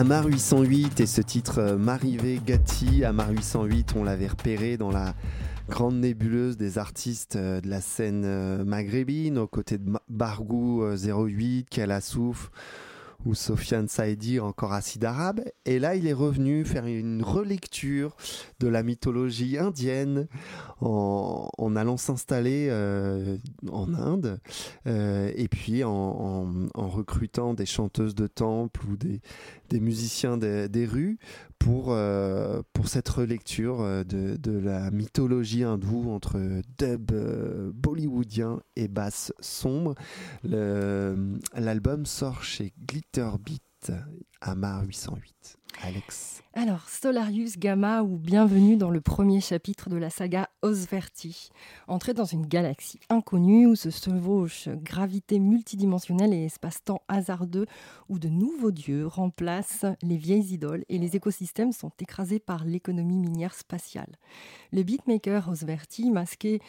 Amar 808 et ce titre euh, Marivé Gatti. Amar 808, on l'avait repéré dans la grande nébuleuse des artistes euh, de la scène euh, maghrébine, aux côtés de Bargou euh, 08, Kalassouf ou Sofiane Saïdi, encore acide arabe. Et là, il est revenu faire une relecture de la mythologie indienne en, en allant s'installer euh, en Inde euh, et puis en, recrutant des chanteuses de temple ou des, musiciens des rues pour, euh, pour cette relecture euh, de, de la mythologie hindoue entre dub euh, bollywoodien et basse sombre. L'album sort chez Glitterbeat Amar 808. Alex. Alors, Solarius Gamma ou bienvenue dans le premier chapitre de la saga Osverti. Entrer dans une galaxie inconnue où se chevauchent gravité multidimensionnelle et espace-temps hasardeux, où de nouveaux dieux remplacent les vieilles idoles et les écosystèmes sont écrasés par l'économie minière spatiale. Le beatmaker Osverti, masqué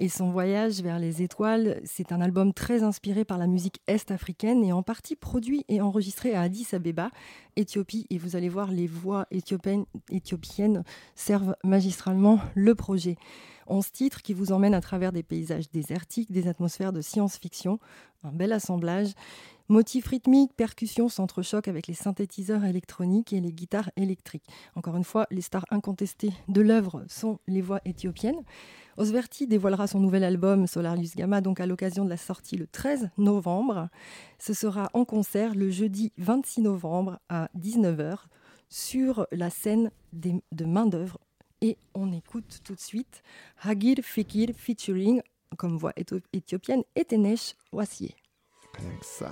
et son voyage vers les étoiles, c'est un album très inspiré par la musique est-africaine et en partie produit et enregistré à Addis Abeba, Éthiopie. Et vous allez voir, les voix éthiopiennes servent magistralement le projet. 11 titres qui vous emmènent à travers des paysages désertiques, des atmosphères de science-fiction, un bel assemblage. Motifs rythmiques, percussions s'entrechoquent avec les synthétiseurs électroniques et les guitares électriques. Encore une fois, les stars incontestées de l'œuvre sont les voix éthiopiennes. Osverti dévoilera son nouvel album Solarius Gamma donc à l'occasion de la sortie le 13 novembre. Ce sera en concert le jeudi 26 novembre à 19h sur la scène des- de main d'œuvre. Et on écoute tout de suite Hagir Fikir featuring comme voix éthiopienne Etenesh Wassier. Ça.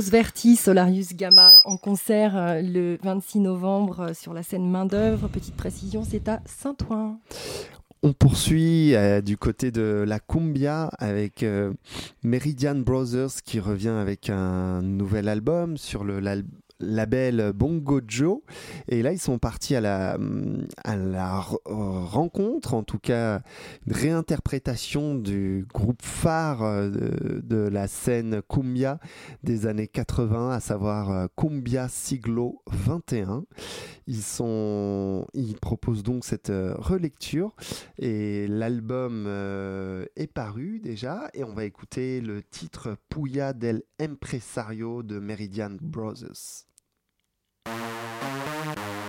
Rosverti, Solarius Gamma en concert euh, le 26 novembre euh, sur la scène Main d'œuvre. Petite précision, c'est à Saint-Ouen. On poursuit euh, du côté de la cumbia avec Meridian Brothers qui revient avec un nouvel album sur le label Bongo Joe. Et là, ils sont partis à la, rencontre, en tout cas, une réinterprétation du groupe phare euh, de, la scène cumbia des années 80, à savoir euh, Cumbia Siglo 21. Ils, sont, ils proposent donc cette euh, relecture et l'album est paru déjà et on va écouter le titre Puya del Empresario de Meridian Brothers. Thank you.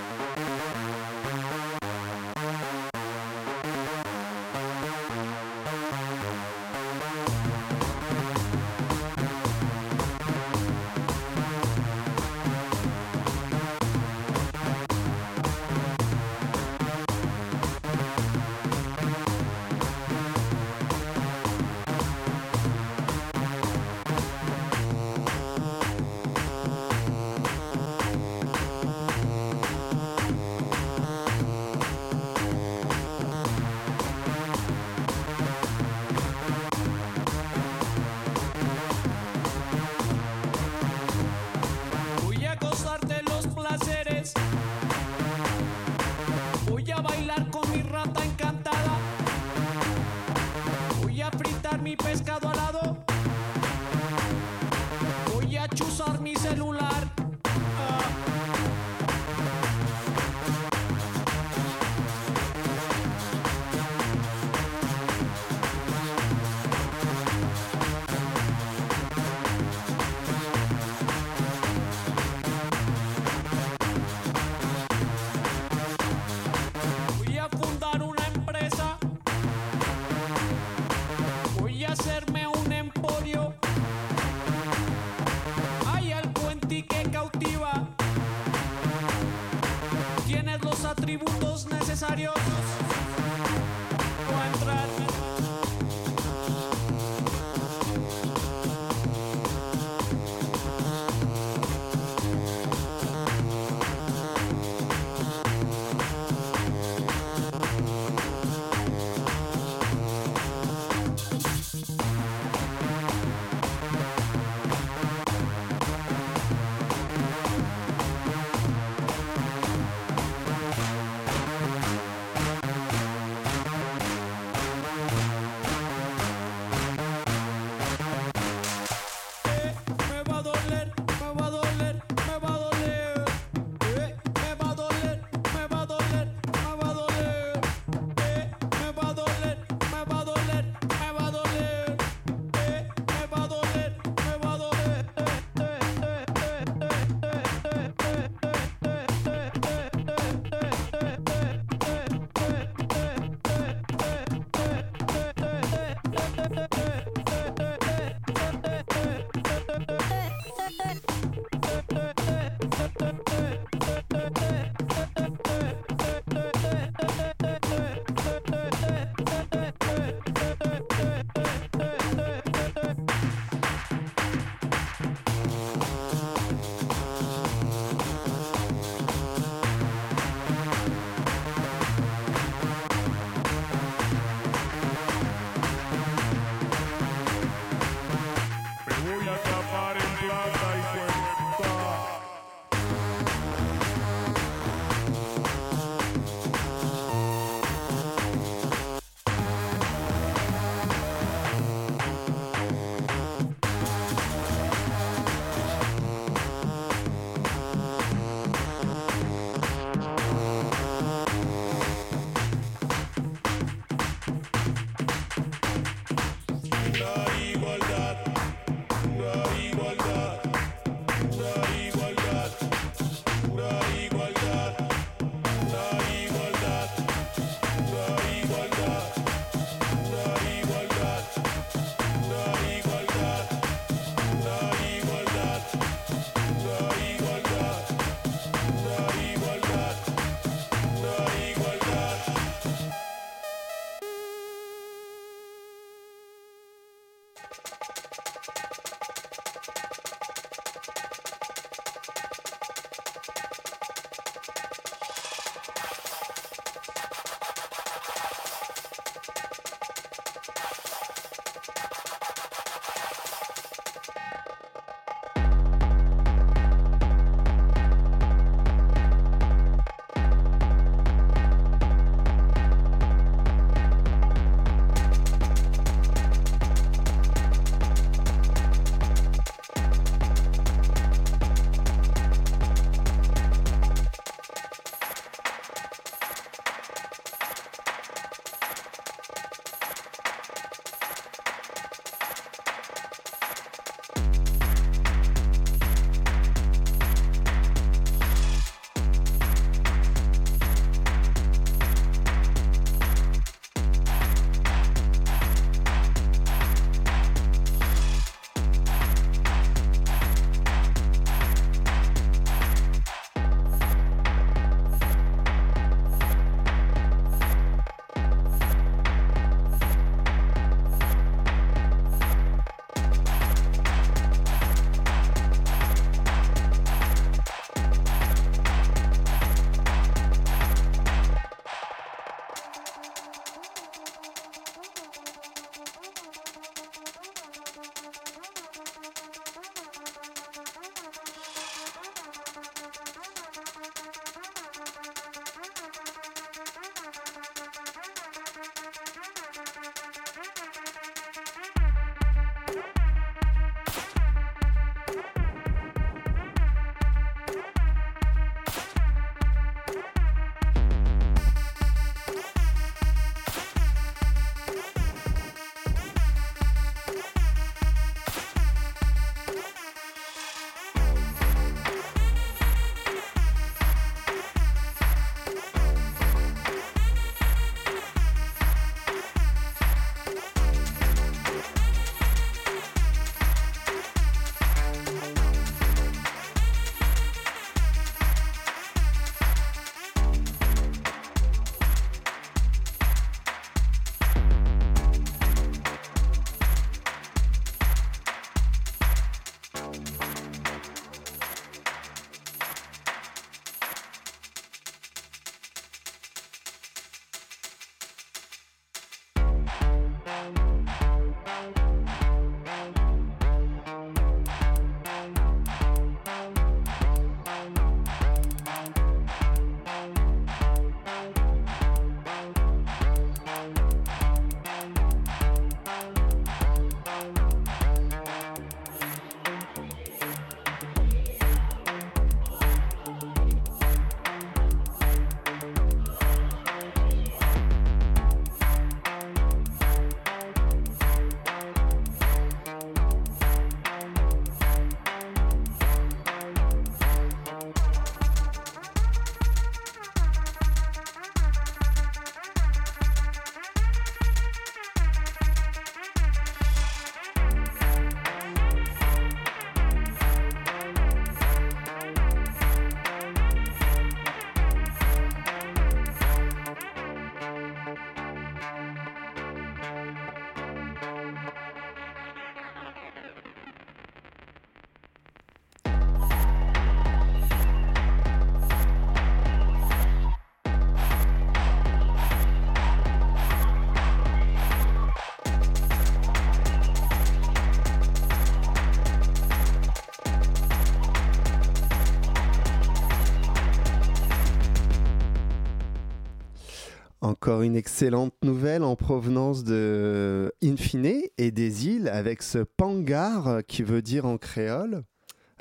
Encore une excellente nouvelle en provenance de Infine et des îles avec ce pangar qui veut dire en créole.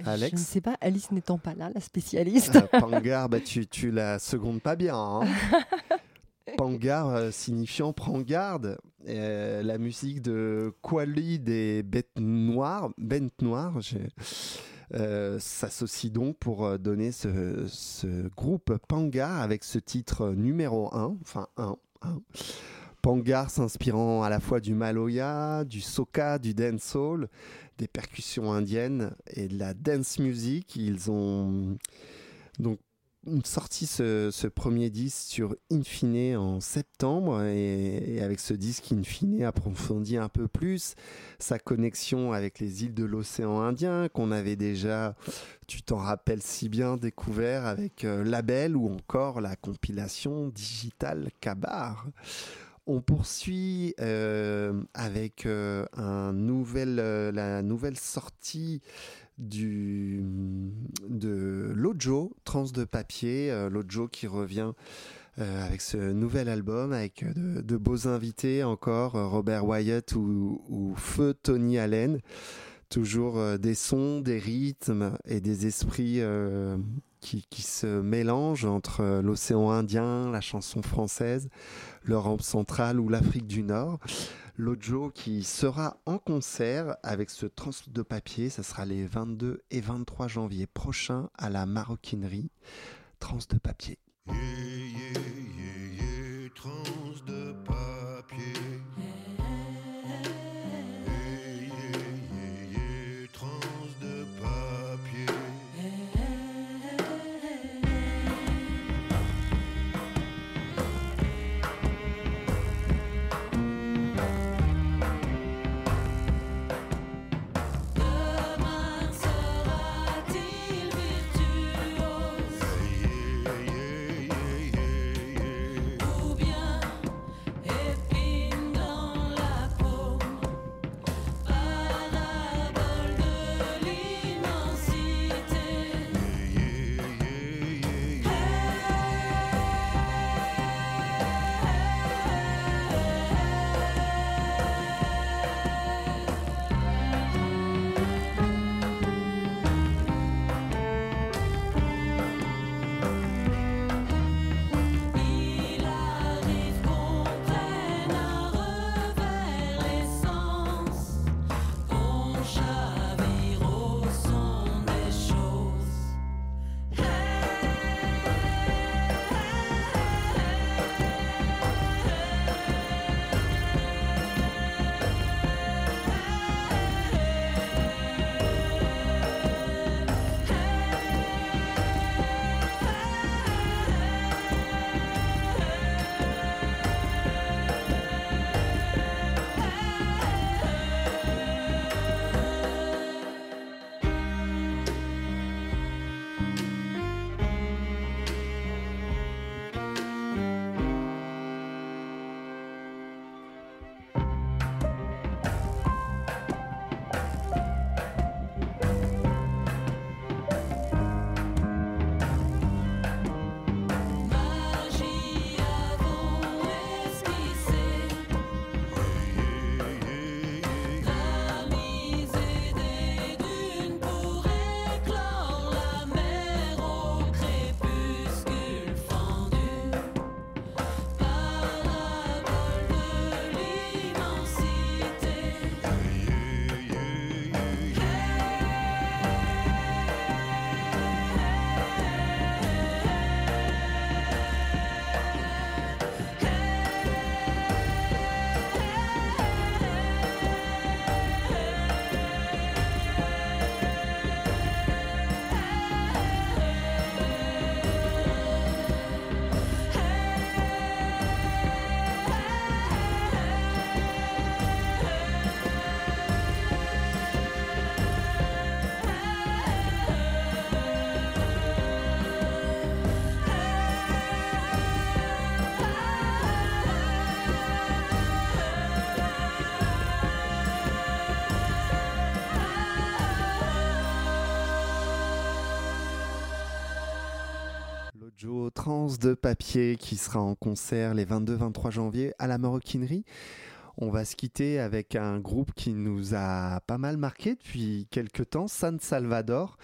Alex Je ne sais pas, Alice n'étant pas là, la spécialiste. Euh, pangar, bah, tu, tu la secondes pas bien. hein. pangar euh, signifiant prends garde. Euh, la musique de Quali des Bêtes Noires, Bêtes Noires, j'ai- euh, s'associe donc pour euh, donner ce, groupe Pangar avec ce titre numéro 1, enfin 1. Pangar s'inspirant à la fois du maloya, du soca, du dancehall, des percussions indiennes et de la dance music. Ils ont donc sorti ce, ce premier disque sur Infine en septembre et, avec ce disque Infine approfondit un peu plus sa connexion avec les îles de l'océan Indien qu'on avait déjà, tu t'en rappelles si bien, découvert avec euh, Label ou encore la compilation digitale Kabar. On poursuit euh, avec euh, la nouvelle sortie de Lojo, Trans de papier, euh, Lojo qui revient euh, avec ce nouvel album, avec euh, de, beaux invités encore, Robert Wyatt ou, Feu Tony Allen. Toujours des sons, des rythmes et des esprits qui, se mélangent entre l'océan Indien, la chanson française, l'Europe centrale ou l'Afrique du Nord. Lojo qui sera en concert avec ce trans de papier, ça sera les 22 et 23 janvier prochains à la maroquinerie Trans de papier. trans Trans de papier qui sera en concert les 22-23 janvier à la Maroquinerie. On va se quitter avec un groupe qui nous a pas mal marqué depuis quelques temps, San Salvador.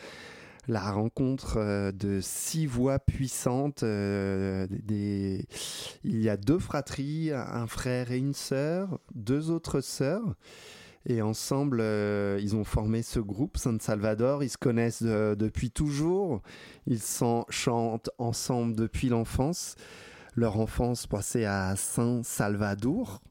La rencontre euh, de six voix puissantes. euh. Il y a deux fratries, un frère et une sœur, deux autres sœurs. Et ensemble, euh, ils ont formé ce groupe, San Salvador. Ils se connaissent euh, depuis toujours. Ils chantent ensemble depuis l'enfance. Leur enfance passée à San Salvador,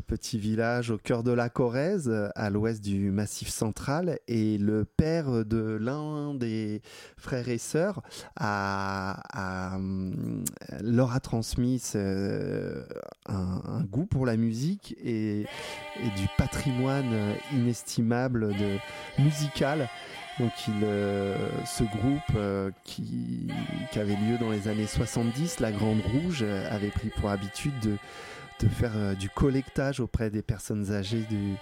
petit village au cœur de la Corrèze, à l'ouest du Massif central. Et le père de l'un des frères et sœurs a, hum, leur a transmis ce- un, goût pour la musique et, du patrimoine euh, inestimable musical. Donc il, euh, ce groupe euh, qui, qui avait lieu dans les années 70, la Grande Rouge, euh, avait pris pour habitude de, de faire euh, du collectage auprès des personnes âgées du,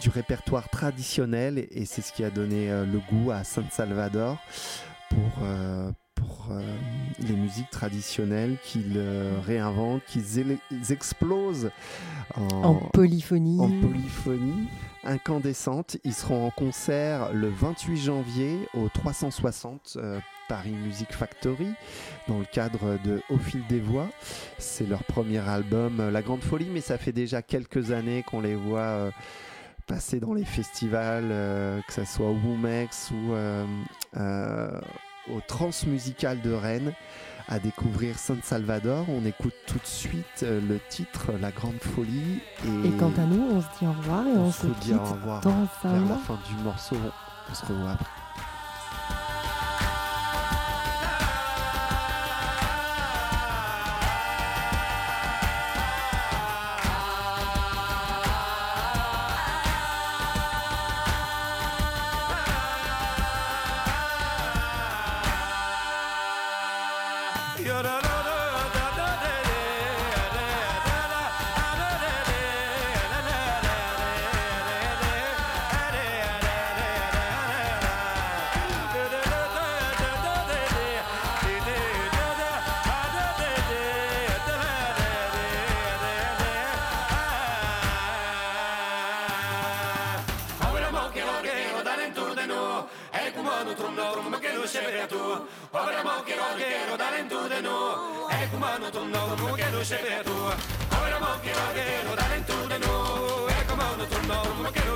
du répertoire traditionnel et, c'est ce qui a donné euh, le goût à San Salvador pour, euh, pour euh, les musiques traditionnelles qu'ils euh, réinventent, qu'ils explosent En polyphonie. en polyphonie incandescente. Ils seront en concert le 28 janvier au 360 euh, Paris Music Factory dans le cadre de Au fil des voix. C'est leur premier album euh, La Grande Folie, mais ça fait déjà quelques années qu'on les voit euh, passer dans les festivals, euh, que ce soit au Woomex ou au Transmusical de Rennes à découvrir San Salvador. On écoute tout de suite le titre La Grande Folie. Et, Et quant à nous, on se dit au revoir et on, se dit quitte au revoir dans vers la fin du morceau. On se revoit après.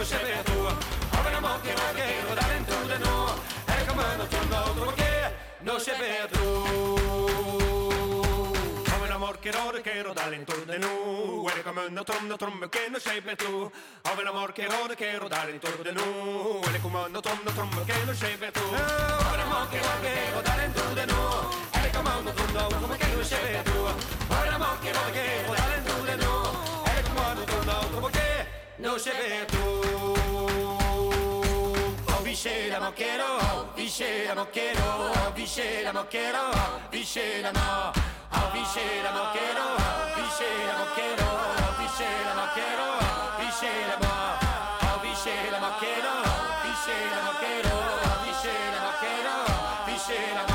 conosce bene tua. Ove non monti una che de no. El comando tu no trovo che non tu. Ove rode che rodare in tu de no. E comando tromba, tromba, che non tu. Ove non morchi rode che rodare in tu de no E comando tromba, tromba, che non tu. Ove non morchi rode che rodare in tu de no E comando tromba, tromba, che non tu. Ove rode che non c'è per tu. Visce la mocchero, visce la mocchero, visce la mocchero, visce no. Visce la mocchero, visce la mocchero, visce la mocchero, visce la mo. Visce la mocchero, visce la mocchero, visce la mocchero, visce la mocchero.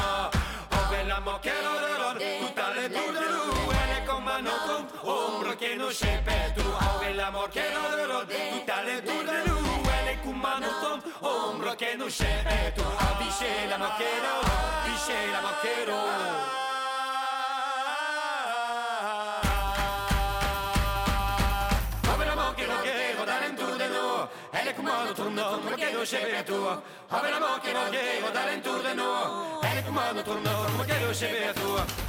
no shepe tu au el amor que no duro tu tale tu de lu ele kumano tom ombro que no shepe tu. Avishe la maquero avishe la maquero tornò perché lo scepe tuo Aveva mo che non devo dare in tu di nuovo E ne comando tornò perché lo scepe tua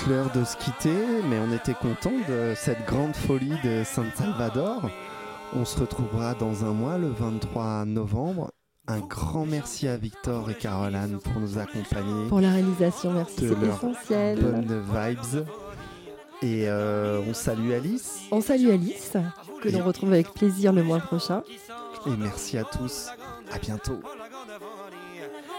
Il va être l'heure de se quitter, mais on était content de cette grande folie de San Salvador. On se retrouvera dans un mois, le 23 novembre. Un grand merci à Victor et Caroline pour nous accompagner. Pour la réalisation, merci, de leur essentiel. bonnes vibes. Et euh, on salue Alice. On salue Alice, que l'on retrouve avec plaisir le mois prochain. Et merci à tous. À bientôt.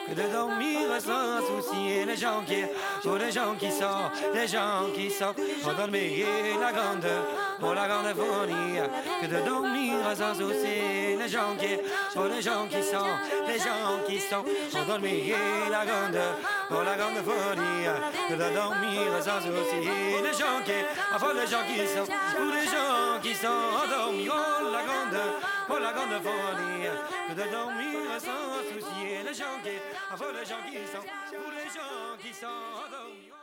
que de dormir sans souci et les gens qui pour les gens qui sortent les gens qui sortent endormir la grande pour la grande folie que de dormir sans souci. Les gens qui pour les gens qui sortent les gens qui sortent endormir la grande pour la grande folie que de dormir sans souci. Les gens qui enfin les gens qui sortent pour les gens qui sont endormis la grande pour la grande folie que de dormir sans souci les gens qui enfin les gens qui sont pour les gens qui sont